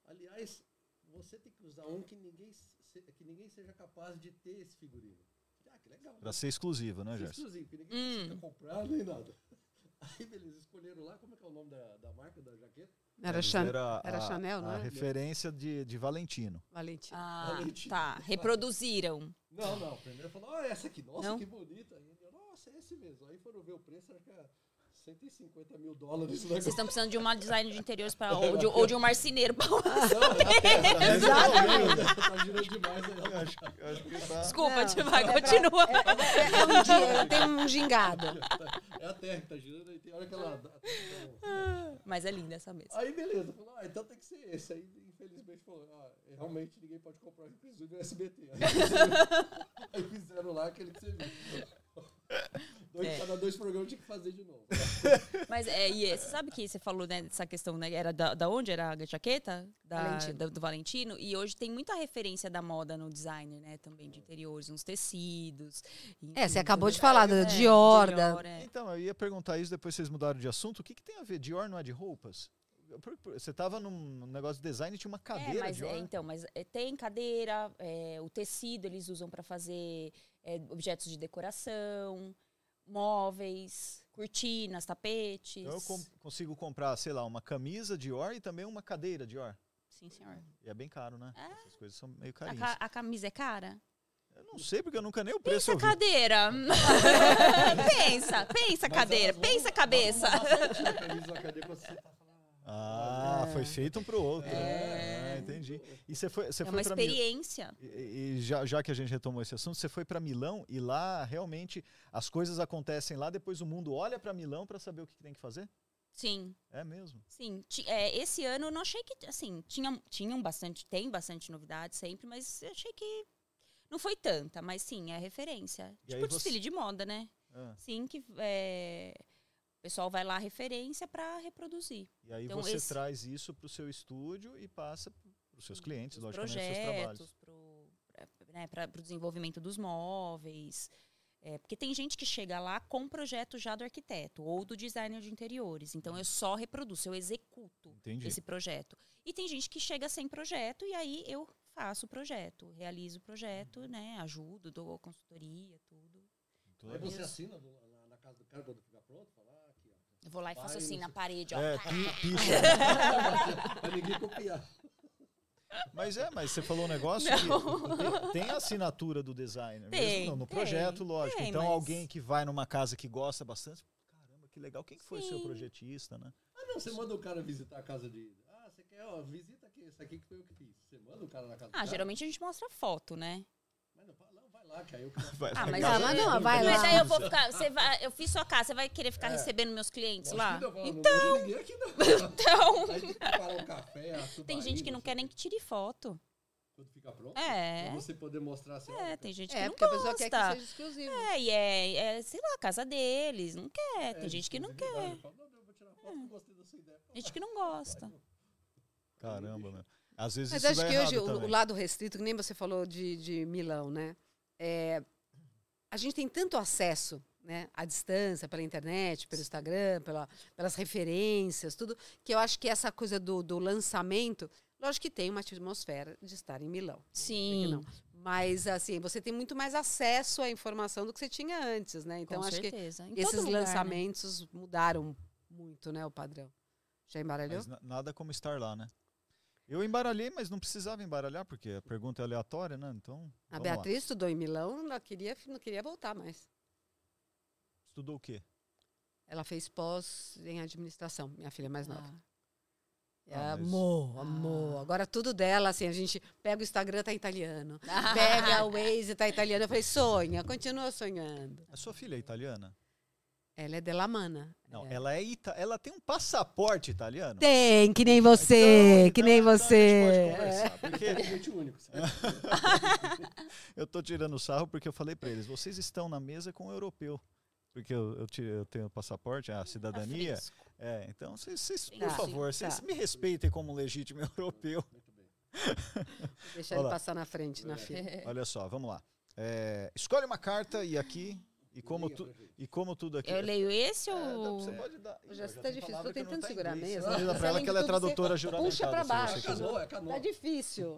Aliás, você tem que usar um que ninguém, se- que ninguém seja capaz de ter esse figurino. Legal. Pra ser exclusivo, né, Gerson? exclusivo, que ninguém Hum. precisa comprar nem nada. Aí, beleza, escolheram lá, como é que é o nome da, da marca da jaqueta? Era, Chan... era era a- Chanel, não A é? referência de, de Valentino. Valentina. Ah, Valentim. tá. Reproduziram. Não, não, primeiro falou, olha essa aqui, nossa, Não? que bonita. Aí ele, nossa, é esse mesmo. Aí foram ver o preço, acho que é 150 mil dólares. Vocês estão precisando de uma design de interiores pra, ou, de, ou de um marceneiro. pra- é. Tá tá. Desculpa, vai, é pra- continua. É um dia, tem um gingado. É a terra que tá girando aí, tem hora que ela. dá- Mas é linda essa mesa. Aí beleza, falou, ah, então tem que ser esse. Aí infelizmente falou, ah, realmente ninguém pode comprar inclusive do SBT. Aí fizeram lá aquele que você viu. Dois, É. Cada dois programas tinha que fazer de novo. Mas é, e é, você sabe que você falou né, dessa questão, né? Era da, da onde era a jaqueta? Da, Valentino. da- do Valentino. E hoje tem muita referência da moda no design, né? Também de interiores, uns tecidos. É, você enfim, acabou de falar da é, Dior, da- Dior, é. Então, eu ia perguntar isso, depois vocês mudaram de assunto. O que, que tem a ver? Dior não é de roupas? Você tava num negócio de design e tinha uma É, cadeira mas, Dior. é, então, mas é, tem cadeira, é, o tecido eles usam para fazer é, objetos de decoração, móveis, cortinas, tapetes. Então eu com- consigo comprar, sei lá, uma camisa Dior e também uma cadeira Dior. Sim, senhor. E é bem caro, né? É. Essas coisas são meio A, carinhas. ca- a camisa é cara? Eu não sei, porque eu nunca nem o preço Pensa cadeira. pensa, pensa Mas cadeira, vão- pensa cabeça. vão mudar certinho a camisa da cadeira Ah, É. foi feito um pro outro. É. Ah, entendi. E você foi, você É foi uma experiência. E, e já, já que a gente retomou esse assunto, você foi para Milão e lá realmente as coisas acontecem lá, depois o mundo olha para Milão para saber o que, que tem que fazer? Sim, É mesmo. sim. É, esse ano eu não achei que, assim, tinha, tinham bastante, tem bastante novidade sempre, mas eu achei que não foi tanta, mas sim, é referência. E tipo desfile você- de moda, né? Ah, Sim, que é, pessoal vai lá referência para reproduzir. e aí Então, você esse- traz isso para o seu estúdio e passa para os seus clientes, os logicamente, os seus trabalhos. projetos, para o desenvolvimento dos móveis. É, porque tem gente que chega lá com projeto já do arquiteto ou do designer de interiores. Então eu só reproduzo, eu executo Entendi. esse projeto. E tem gente que chega sem projeto e aí eu faço o projeto, realizo o projeto, Uhum. né? Ajudo, dou consultoria, tudo. Muito Aí legal. você assina na, na casa do cara quando ficar pronto, fala, ah, aqui, ó. Eu vou lá e faço assim na parede, ó. É, picha. pra ninguém copiar. Mas é, mas você falou um negócio Não. que tem, a assinatura do designer, Tem, mesmo no, no tem, projeto, lógico. tem, então mas- alguém que vai numa casa que gosta bastante, caramba, que legal. Quem que foi o seu projetista, né? Ah, não, você manda o cara visitar a casa de. Ah, você quer, ó, visita aqui, esse aqui que foi eu que fiz. Você manda o cara na casa do Ah, cara. geralmente a gente mostra foto, né? Mas não, fala, não, vai lá, que aí eu quero. Vai Ah, mas, Ah, mas não, vai mas lá. aí eu vou ficar. Você vai, eu fiz sua casa, você vai querer ficar É. recebendo meus clientes lá? não, Então, aqui, então. Tem um café, Tem gente que não quer nem que tire foto. Quando fica pronto. É. Pra você poder mostrar assim. É, tem gente que É, não porque a pessoa quer que gosta. seja exclusivo. É, e é, é, sei lá, a casa deles, não quer. é, tem gente que não exclusividade. quer. Falo, não, não, vou tirar foto, não gostei da sua ideia. Tem gente que não gosta. Caramba, meu. Às vezes Mas isso acho que hoje o, o lado restrito, que nem você falou de, de Milão, né? É, a gente tem tanto acesso né, à distância, pela internet, pelo Instagram, pela- pelas referências, tudo, que eu acho que essa coisa do, do lançamento. Lógico que tem uma atmosfera de estar em Milão. Que Sim. não? Mas, assim, você tem muito mais acesso à informação do que você tinha antes, né? Então, com acho que certeza. Em todo esses lugar, né? lançamentos mudaram muito, né, o padrão. Já embaralhou? Mas na- nada como estar lá, né? Eu embaralhei, mas não precisava embaralhar, porque a pergunta é aleatória, né? Então. A vamos lá. Beatriz estudou em Milão, ela queria, não queria voltar mais. Estudou o quê? Ela fez pós em administração, minha filha mais nova. Ah. É, Ah, mas- amor, amor. Agora tudo dela, assim, a gente pega o Instagram, tá italiano. Ah. Pega o Waze, tá italiano. Eu falei, sonha, continua sonhando. A sua filha é italiana? Ela é della Mana. Não, É. ela é ita ela tem um passaporte italiano. Tem, que nem você, Então- que então- nem então a gente você. pode conversar, porque É gente único. sabe? eu tô tirando sarro porque eu falei pra eles, vocês estão na mesa com o europeu. Porque eu, eu, ti- eu tenho passaporte, a cidadania. Tá. É, então vocês, por Tá. favor, vocês Tá. me respeitem como legítimo europeu. Muito bem. Deixa ele passar na frente, na fila. Olha só, vamos lá. É, escolhe uma carta e aqui, e como, tu, e como tudo aqui. Eu leio esse É, ou. você pode dar. Ih, Já está difícil, que não tentando tá segurar a inglês. mesa. Você avisa Você, pra ela que ela é tradutora juramentada. Puxa pra se baixo. você É quiser. canoa, é canoa. Tá difícil.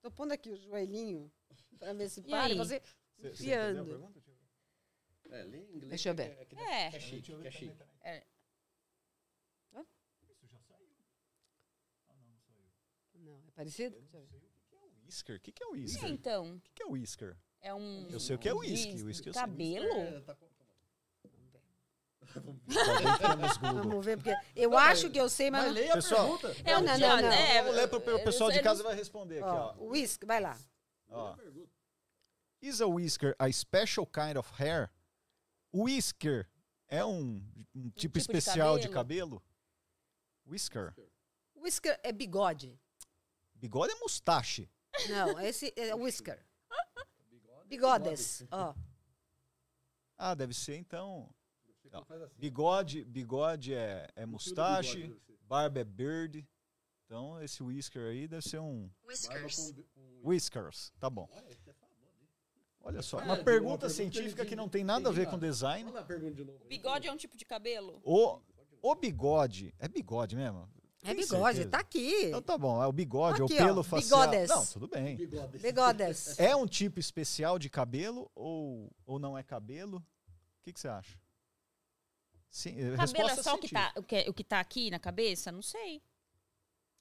Tô pondo aqui o joelhinho pra ver se para. Você- enfiando. pergunta? Deixa eu ver. É, lê em inglês. Deixa eu que ver. É, que É. que é chique, que é chique. Não, é parecido? Eu ver. Whisker? O que, que é o É, whisker? então. O que, que é o whisker? É um. Eu sei o que é de eu sei. Cabelo? É, tá com- Vamos ver. Tá. Vamos ver, porque eu Não, acho que eu sei, mas. Mas leia a Pessoal, pergunta. É um Não, de- não, não. é, Vamos ler pro o pessoal de eu casa não- vai responder aqui, Ó, ó. vai lá. Ó. a. Is a whisker a special kind of hair? Whisker é um, um tipo, tipo de especial de cabelo? cabelo? Whisker. Whisker é bigode. Bigode é mustache. Não, esse é whisker. Bigode. Bigodes. Ó. Ah, deve ser então. Assim. Bigode, bigode é, é mustache, barba é beard. Então esse whisker aí deve ser um com- whiskers. Tá bom. Olha, é só, É, uma pergunta pergunta científica que não tem nada a ver com design. O bigode é um tipo de cabelo? O, o bigode, é bigode mesmo? É bigode, certeza? tá aqui. Então tá bom, é o bigode, Aqui, o pelo ó, facial. bigodes. Não, tudo bem. Bigode. Bigodes. É um tipo especial de cabelo ou, ou não é cabelo? O que, que você acha? Sim, Cabelo é só o que, tá, o, que, o que tá aqui na cabeça? Não sei.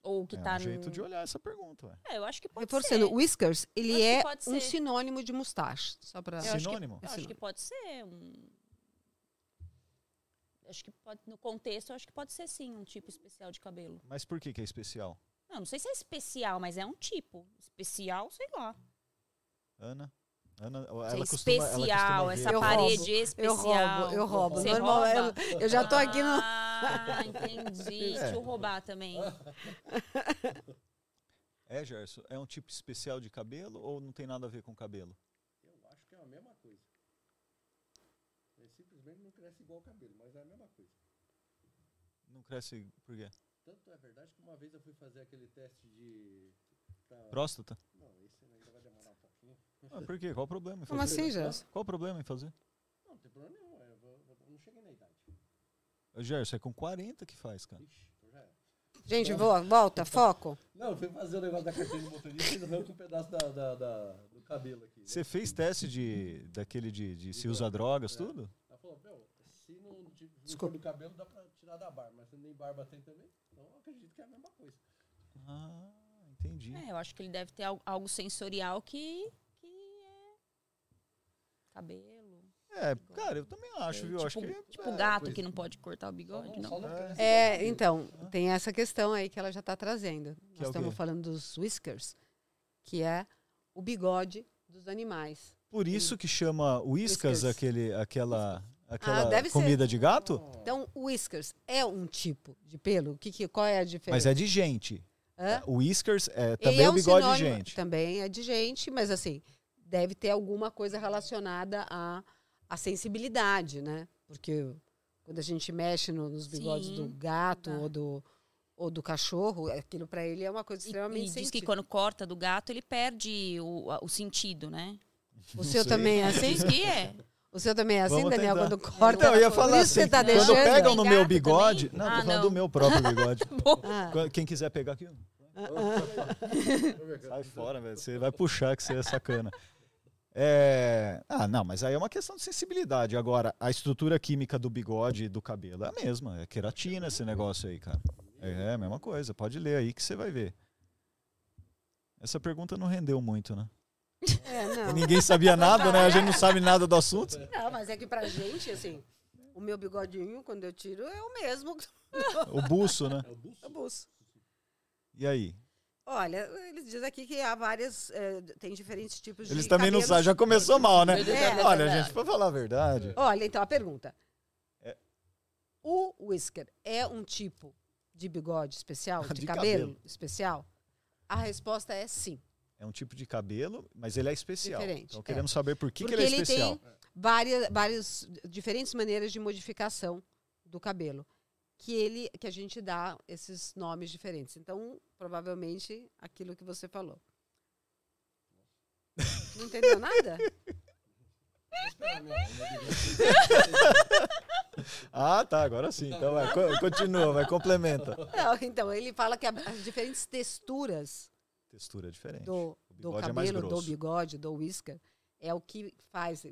Ou o que é tá um jeito no... de olhar essa pergunta. Ué. É, eu acho que pode Reforçando, ser. whiskers, ele é um ser. sinônimo de mustache. Só pra... Eu acho que- Sinônimo? Eu acho que pode ser um... Acho que pode, no contexto, acho que pode ser sim um tipo especial de cabelo. Mas por que, que é especial? Não, não sei se é especial, mas é um tipo. Especial, sei lá. Ana? Ana ela costuma, ela especial, costuma essa. Eu parede roubo, especial. Eu roubo, eu roubo. Você Normal, rouba? eu, eu já tô aqui no... Ah, entendi. É. Deixa eu roubar também. É, Gerson, é um tipo especial de cabelo ou não tem nada a ver com cabelo? Eu acho que é a mesma coisa. Não cresce igual o cabelo, mas é a mesma coisa. Não cresce por quê? Tanto é verdade que uma vez eu fui fazer aquele teste de. pra- Próstata? Não, esse ainda vai demorar um pouquinho. Ah, por quê? Qual o problema em Como assim, Gerson? Qual o problema em fazer? Não, não tem problema nenhum. é, Eu, vou- eu não cheguei na idade. Gerson, é com 40 que faz, cara. Ixi, então já era. Gente, vo- volta, foco. Não, eu fui fazer o negócio da carteira de motorista e arranca um pedaço da, da- da- do cabelo aqui. né? Você fez teste de daquele de, de se usa drogas, É. tudo? Falou, meu, se não, ti- não for Desculpa. do cabelo, dá pra tirar da barba, mas se nem barba tem também, então eu acredito que é a mesma coisa. Ah, entendi. É, eu acho que ele deve ter al- algo sensorial que, que é cabelo. É, cara, eu também acho, viu? tipo acho que tipo é, gato pois que é. não pode cortar o bigode, não. É. É, o então, tem essa questão aí que ela já está trazendo. é Nós o estamos falando dos whiskers, que é o bigode dos animais. Por isso que chama whiskas Whiskas. aquele, aquela, aquela Ah, deve ser. comida de gato? Então, o whiskers é um tipo de pelo? O que, que- qual é a diferença? Mas é de gente. Hã? O whiskers é também é o um bigode de sinônimo- gente. Também é de gente, mas assim, deve ter alguma coisa relacionada à, à sensibilidade, né? Porque quando a gente mexe no- nos bigodes Sim, do gato dá. ou do, ou do cachorro, aquilo para ele é uma coisa extremamente e diz que sensível. quando corta do gato, ele perde o, o sentido, né? O seu sei. também é assim? Diz que é. O seu também é assim, Vamos Daniel, tentar. quando corta? Então, eu ia falar isso assim, você tá quando deixando? pegam no meu bigode... também? Não, tô Ah, falando não. do meu próprio bigode. Ah, Qu- Quem quiser pegar aqui. Sai fora, velho. Você vai puxar que você é sacana. É... Ah, não, mas aí é uma questão de sensibilidade. Agora, a estrutura química do bigode e do cabelo é a mesma. É queratina esse negócio aí, cara. É a mesma coisa. Pode ler aí que você vai ver. Essa pergunta não rendeu muito, né? É, não. ninguém sabia nada, né? A gente não sabe nada do assunto. Não, mas é que pra gente, assim, o meu bigodinho, quando eu tiro, é o mesmo O buço, né? É o buço? do buço. E aí? Olha, eles dizem aqui que há várias, eh, tem diferentes tipos de Eles também não cabelos. sabem, já começou mal, né? É. Olha, gente, pra falar a verdade. Olha, então, a pergunta. É. O whisker é um tipo de bigode especial, de, De cabelo, cabelo. especial? A resposta é sim. É um tipo de cabelo, mas ele é especial. Diferente, Então é. queremos saber por que, que Porque ele é ele especial. tem várias, várias diferentes maneiras de modificação do cabelo. Que ele, que a gente dá esses nomes diferentes. Então, provavelmente, aquilo que você falou. Não entendeu nada? Ah, tá, agora sim. Então vai, co- continua, vai, complementa. Não, então, ele fala que as diferentes texturas Textura diferente. do, do bigode é mais cabelo, do bigode, do whisker, é o que faz,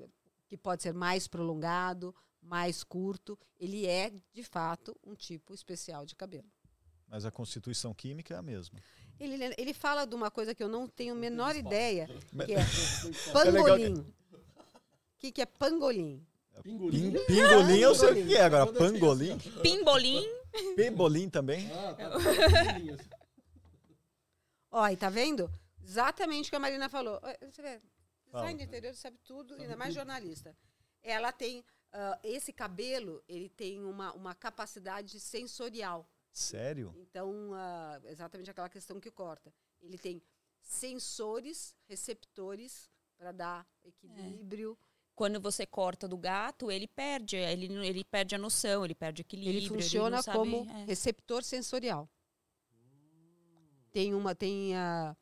que pode ser mais prolongado, mais curto. Ele é, de fato, um tipo especial de cabelo. Mas a constituição química é a mesma. Ele, ele fala de uma coisa que eu não tenho a menor ideia, que é pangolim. O que, que é pangolim? Pingolim. Pin, pingolim eu sei o que é, agora pangolim. Pimbolim. Pebolim também. Ah, tá. Ó, e tá vendo? Exatamente o que a Marina falou. Você vê, Fala. design de interior sabe tudo, Sabe ainda mais tudo. jornalista. Ela tem, ah, esse cabelo, ele tem uma, uma capacidade sensorial. Sério? Então, ah, exatamente aquela questão que corta. Ele tem sensores, receptores, para dar equilíbrio. Quando você corta do gato, ele perde, ele, ele perde a noção, ele perde equilíbrio. Ele funciona sabe- como é. receptor sensorial. Tem uma, tem a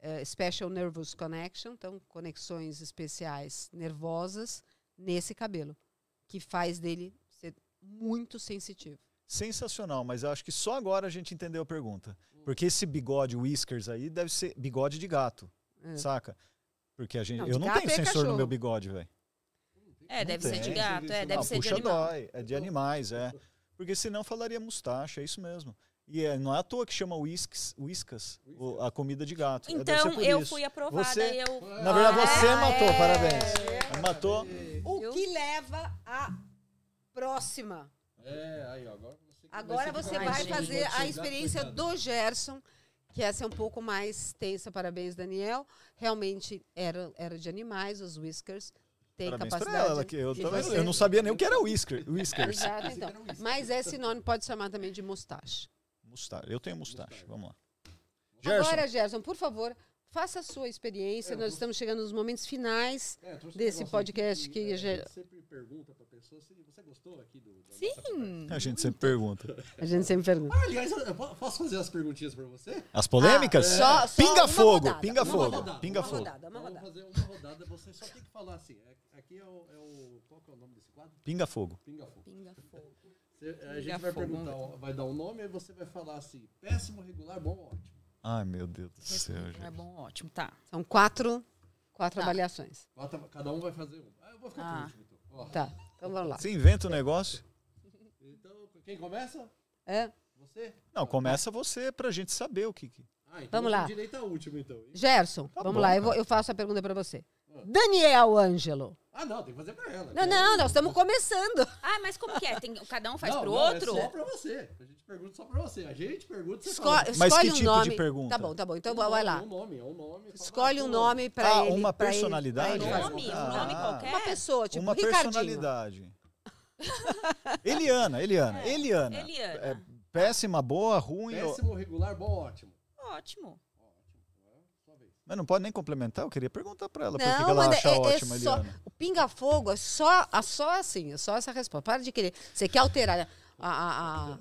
eh, Special Nervous Connection, então conexões especiais nervosas nesse cabelo, que faz dele ser muito sensitivo. Sensacional, mas eu acho que só agora a gente entendeu a pergunta. Porque esse bigode whiskers aí deve ser bigode de gato, É. saca? Porque a gente, Não, eu de não tenho é sensor no cachorro. meu bigode, velho. É, deve Não ser de tem. gato, é, deve Ah, ser de puxa animal. dói, é de animais, é. Porque senão falaria mustache, é isso mesmo. E é, não é à toa que chama whisks, whiskas, o- a comida de gato. É, Então, eu isso. fui aprovada Você- eu. Na verdade, você Ah, matou, é. parabéns. Matou. O que leva à próxima. É, aí, ó, agora você que Agora você vai fazer a experiência coitado. do Gerson, que essa é um pouco mais tensa. Parabéns, Daniel. Realmente era, era de animais, os whiskers. Tem Parabéns capacidade. ela, que eu, tava- você- eu não sabia nem o que era whisker, whiskers. Exato, então. Mas é sinônimo, pode chamar também de mustache. Mustache. Eu tenho mustache, vamos lá. Gerson, Agora, Gerson, por favor, faça a sua experiência. É, Nós vou- estamos chegando nos momentos finais. É, um desse podcast aqui que é, já- a gente sempre pergunta pra pessoa se você gostou aqui do. Sim! a gente sempre pergunta. A gente sempre pergunta. Ah, aliás, eu- eu po- posso fazer as perguntinhas pra você? As polêmicas? Ah, só- só pinga uma fogo, rodada, pinga uma fogo, rodada, pinga uma fogo. rodada, uma Então, rodada. vamos fazer uma rodada, você só tem que falar assim. é- Aqui é o, é o. Qual que é o nome desse quadro? Pinga fogo. Pinga Fogo. Pinga fogo. Você- a gente vai perguntar, vai dar um nome e você vai falar assim: péssimo, regular, bom, ótimo. Ai, meu Deus do céu, É gente. bom, ótimo, tá. São quatro, quatro Tá. avaliações. Bota- Cada um vai fazer um. Ah, eu vou ficar Ah. por último, então. Ó, Tá, então vamos lá. Você inventa o negócio? Então, quem começa? É? Você? Não, começa você pra gente saber o que. que- Ah, então Vamos lá. direito ao último, então. Gerson, Tá vamos bom, lá, eu, vou- eu faço a pergunta para você. Daniel Ângelo. Ah, não, tem que fazer pra ela. Não, não, nós estamos começando. Ah, mas como que é? Tem, cada um faz Não, pro não, outro? É só pra você. A gente pergunta só pra você. A gente pergunta você Esco- fala. Mas escolhe que um tipo de nome. pergunta? Tá bom, tá bom. Então Um vai nome, lá. Um nome, é um nome. Escolhe um nome para Ah, ele. uma pra ele- personalidade? pra ele. Nome, um Ah. nome qualquer? Uma pessoa, tipo uma Ricardinho. personalidade. Eliana, Eliana, É, Eliana. Eliana. É péssima, boa, ruim. ou- Péssimo, regular, bom. Ótimo. Ótimo. Mas não pode nem complementar, eu queria perguntar pra ela Não, que que ela acha é- é ótima, só- Eliana. O pinga-fogo é só, é só assim, é só essa resposta. Para de querer. Você quer alterar a, a, a,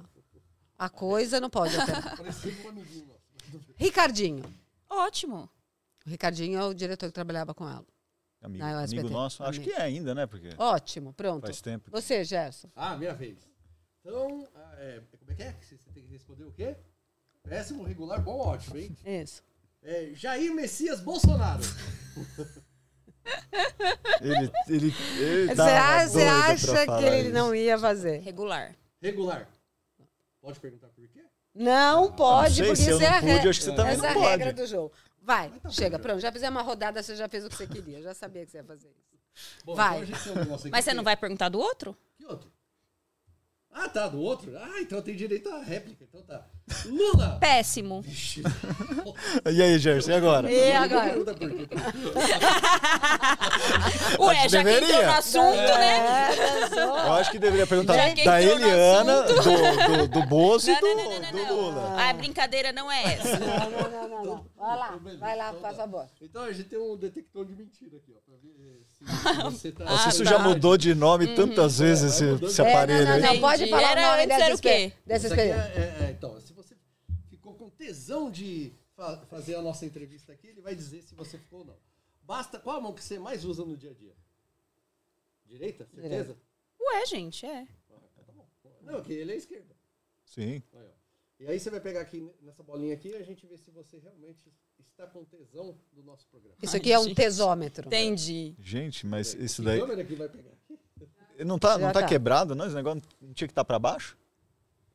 a coisa, não pode alterar. Parecia um amiguinho nosso. Ricardinho. Ótimo. O Ricardinho é o diretor que trabalhava com ela. Amigo, é amigo nosso. Acho Amigo. que é ainda, né? Porque Ótimo, pronto. faz tempo. Você, Gerson. Ah, minha vez. Então, ah, é, como é que é? Você você tem que responder o quê? Péssimo, regular, bom, ótimo, hein? Isso. É, Jair Messias Bolsonaro. Ele, ele, ele Você acha, que ele isso. não ia fazer? Regular. Regular. Pode perguntar por quê? Não pode, sei, porque se eu isso é não a pude, regra. acho que você também Essa não é a pode. regra do jogo. Vai, tá chega, pronto. Já fizemos uma rodada, você já fez o que você queria. Já sabia que você ia fazer isso. Bom, Vai. então um Mas você não vai perguntar do outro? Que outro? Ah, tá, do outro? Ah, então tem direito à réplica. Então tá. Lula! Péssimo. Vixe. E aí, Gerson, e agora? E Não agora? Ué, já que entrou deveria. no assunto, né? É, só. Eu acho que deveria perguntar da Eliana, do, do, do Bozo e Não, do, não, não, não, do não, Lula. não. A brincadeira não é essa. Não, não, não, não, não. Vai lá, Beleza, vai lá, então por tá. favor. Então a gente tem um detector de mentira aqui, ó, pra ver se você tá. Nossa, isso tá. já mudou de nome tantas vezes, vai esse, esse É, aparelho não, aí. não, não, pode falar Era- o nome dessa, aqui experiência. é, é- é, então, se tesão de fa- fazer a nossa entrevista aqui, ele vai dizer se você ficou ou não. Basta. Qual a mão que você mais usa no dia a dia? Direita? Certeza? Ué, gente, é. Ah, tá bom. Não, que ele é esquerda. Sim. Aí, ó. E aí você vai pegar aqui nessa bolinha aqui e a gente vê se você realmente está com tesão do nosso programa. Isso aqui é um gente. tesômetro. Entendi. Gente, mas isso Que daí. câmera que vai pegar aqui? Não tá, não tá tá. quebrado, não? Esse negócio não tinha que estar pra baixo?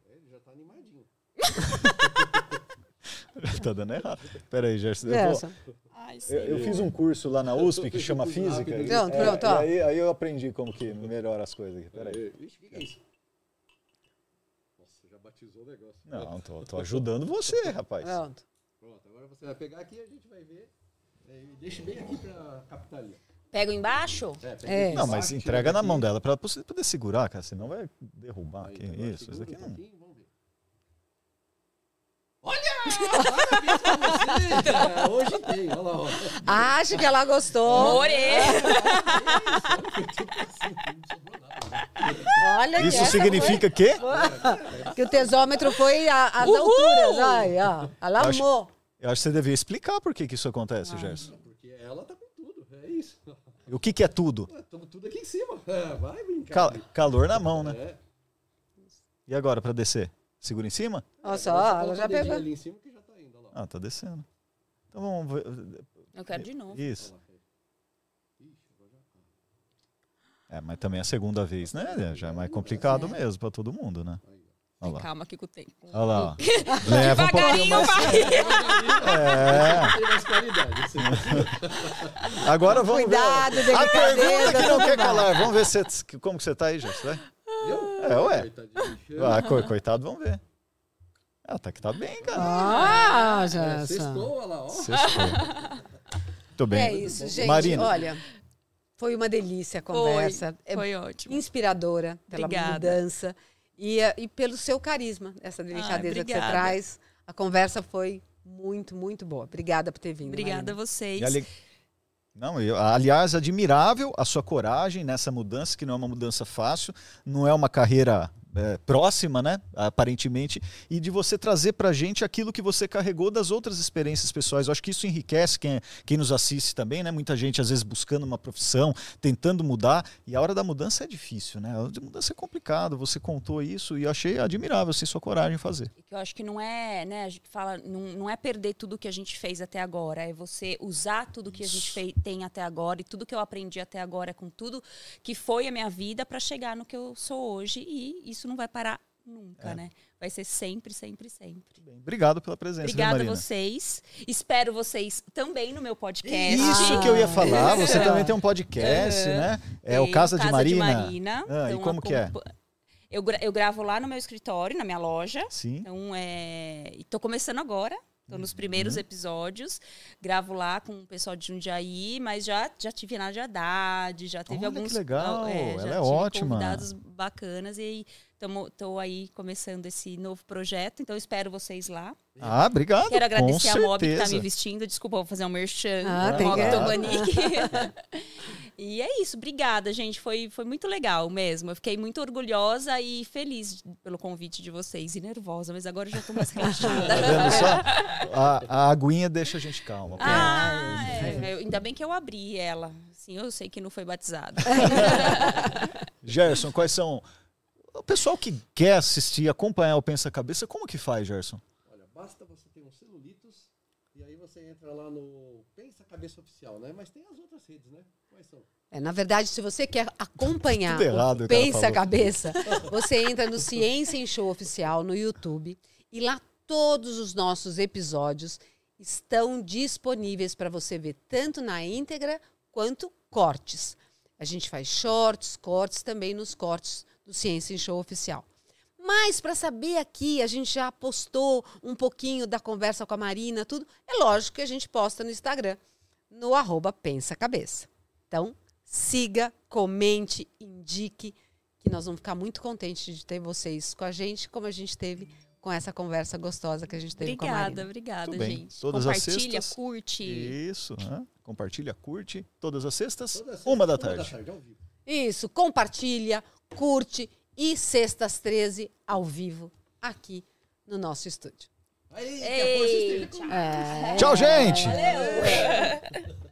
Ele já tá animadinho. tá dando errado. Pera aí, Gerson. Eu, vou- eu, eu fiz um curso lá na USP que chama. Física. Pronto, É, pronto, ó. aí, aí eu aprendi como que melhora as coisas aqui. Pera aí. Ixi, o que, é isso? Nossa, já batizou o negócio. Não, tô, tô ajudando você, rapaz. Pronto. Pronto, agora você vai pegar aqui e a gente vai ver. É, deixa bem aqui pra captar ali. Pega embaixo? É, pega É. aqui Não, mas entrega na mão dela pra você poder segurar, cara. Senão vai derrubar. Aí, que agora isso? Isso aqui um não. Hoje tem, olha lá. Ó. Acho que ela gostou. Morei. Olha que Isso essa significa que? foi- que o tesômetro foi Uhul! alturas. Ai, ó. Ela Acho- amou. Eu acho que você devia explicar por que, que isso acontece, Gerson. Porque ela tá com tudo, é isso. O que, que é tudo? Estamos tudo aqui em cima. É, vai brincar. Cal- calor na mão, né? É. E agora, pra descer? Segura em cima? Olha só, ela já pegou. ali em cima que já tá indo, olha lá. Ah, tá descendo. Então vamos ver. Eu quero de novo. Isso. Já- É, mas também é a segunda vez, né? Já é mais complicado mesmo pra todo mundo, né? Olha lá. Calma aqui com o tempo. Olha lá. ó. Leva um pouquinho mais. vai. É. Agora vamos Cuidado, ver. A pergunta que não quer calar. Vamos ver se, como que você tá aí, Gerson. Eu? É, ué. Ah, co- coitado, vamos ver. Ah, tá que tá bem, cara. Ah, É, já. Sextou, olha lá, ó. Sextou. Muito bem. É isso, gente. Marina. Olha, foi uma delícia a conversa. É Foi ótimo. inspiradora pela Obrigada. mudança e, eh, e pelo seu carisma, essa delicadeza que você obrigada. traz. A conversa foi muito, muito boa. Obrigada por ter vindo. Obrigada a Marina. vocês. Não, eu- aliás, admirável a sua coragem nessa mudança, que não é uma mudança fácil, não é uma carreira é, próxima, né? Aparentemente, e de você trazer pra gente aquilo que você carregou das outras experiências pessoais. Eu acho que isso enriquece quem, quem nos assiste também, né? Muita gente, às vezes, buscando uma profissão, tentando mudar, e a hora da mudança é difícil, né? A hora da mudança é complicado. Você contou isso e eu achei admirável assim, sua coragem em fazer. eu acho que não é, né, a gente fala, não, não é perder tudo que a gente fez até agora, é você usar tudo que a gente fei- tem até agora e tudo que eu aprendi até agora com tudo que foi a minha vida para chegar no que eu sou hoje e isso não vai parar nunca, É. né? Vai ser sempre, sempre, sempre. Bem, obrigado pela presença, Obrigada a vocês. Espero vocês também no meu podcast. Isso que eu ia falar. Você Ah. também tem um podcast, Aham. né? É o Tem Casa, de Marina. Marina. Ah, e Então, como que é? Eu, gra- eu gravo lá no meu escritório, na minha loja. Sim. Então, é... e tô começando agora. Tô nos primeiros Uhum. episódios. Gravo lá com o pessoal de Jundiaí, mas já, já tive na de Haddad, já teve Olha que alguns... legal, já ela é ótima. convidados bacanas e tô aí começando esse novo projeto. Então, espero vocês lá. Ah, obrigado. Quero agradecer com a Mob que tá certeza. me vestindo. Desculpa, vou fazer um merchan. Ah, Mob Tobanique. e é isso, obrigada, gente. Foi, foi muito legal mesmo. Eu fiquei muito orgulhosa e feliz pelo convite de vocês. E nervosa, mas agora eu já tô mais Tá relaxada. vendo só? A, a aguinha deixa a gente calma. ah, é, ainda bem que eu abri ela. Sim, eu sei que não foi batizada. Gerson, quais são. O pessoal que quer assistir, acompanhar o Pensa Cabeça, como que faz, Gerson? Olha, basta você ter um celulitos e aí você entra lá no Pensa Cabeça Oficial, né? Mas tem as outras redes, né? Quais são? É, na verdade, se você quer acompanhar Tudo errado, Pensa falou. Cabeça, você entra no Ciência em Show Oficial no YouTube e lá todos os nossos episódios estão disponíveis para você ver tanto na íntegra quanto cortes. A gente faz shorts, cortes também nos cortes do Ciência em Show Oficial. Mas para saber aqui, a gente já postou um pouquinho da conversa com a Marina, tudo. É lógico que a gente posta no Instagram, no arroba Pensa Cabeça. Então, siga, comente, indique, que nós vamos ficar muito contentes de ter vocês com a gente, como a gente teve com essa conversa gostosa que a gente teve com a Obrigada, Marina. obrigada, bem. gente. Todas as Compartilha, sextas. curte. Isso, né? compartilha, curte. Todas as sextas, Toda sexta, uma da tarde. ao vivo. Isso, compartilha, curte e sextas 13 ao vivo aqui no nosso estúdio. É, Tchau, gente! Valeu!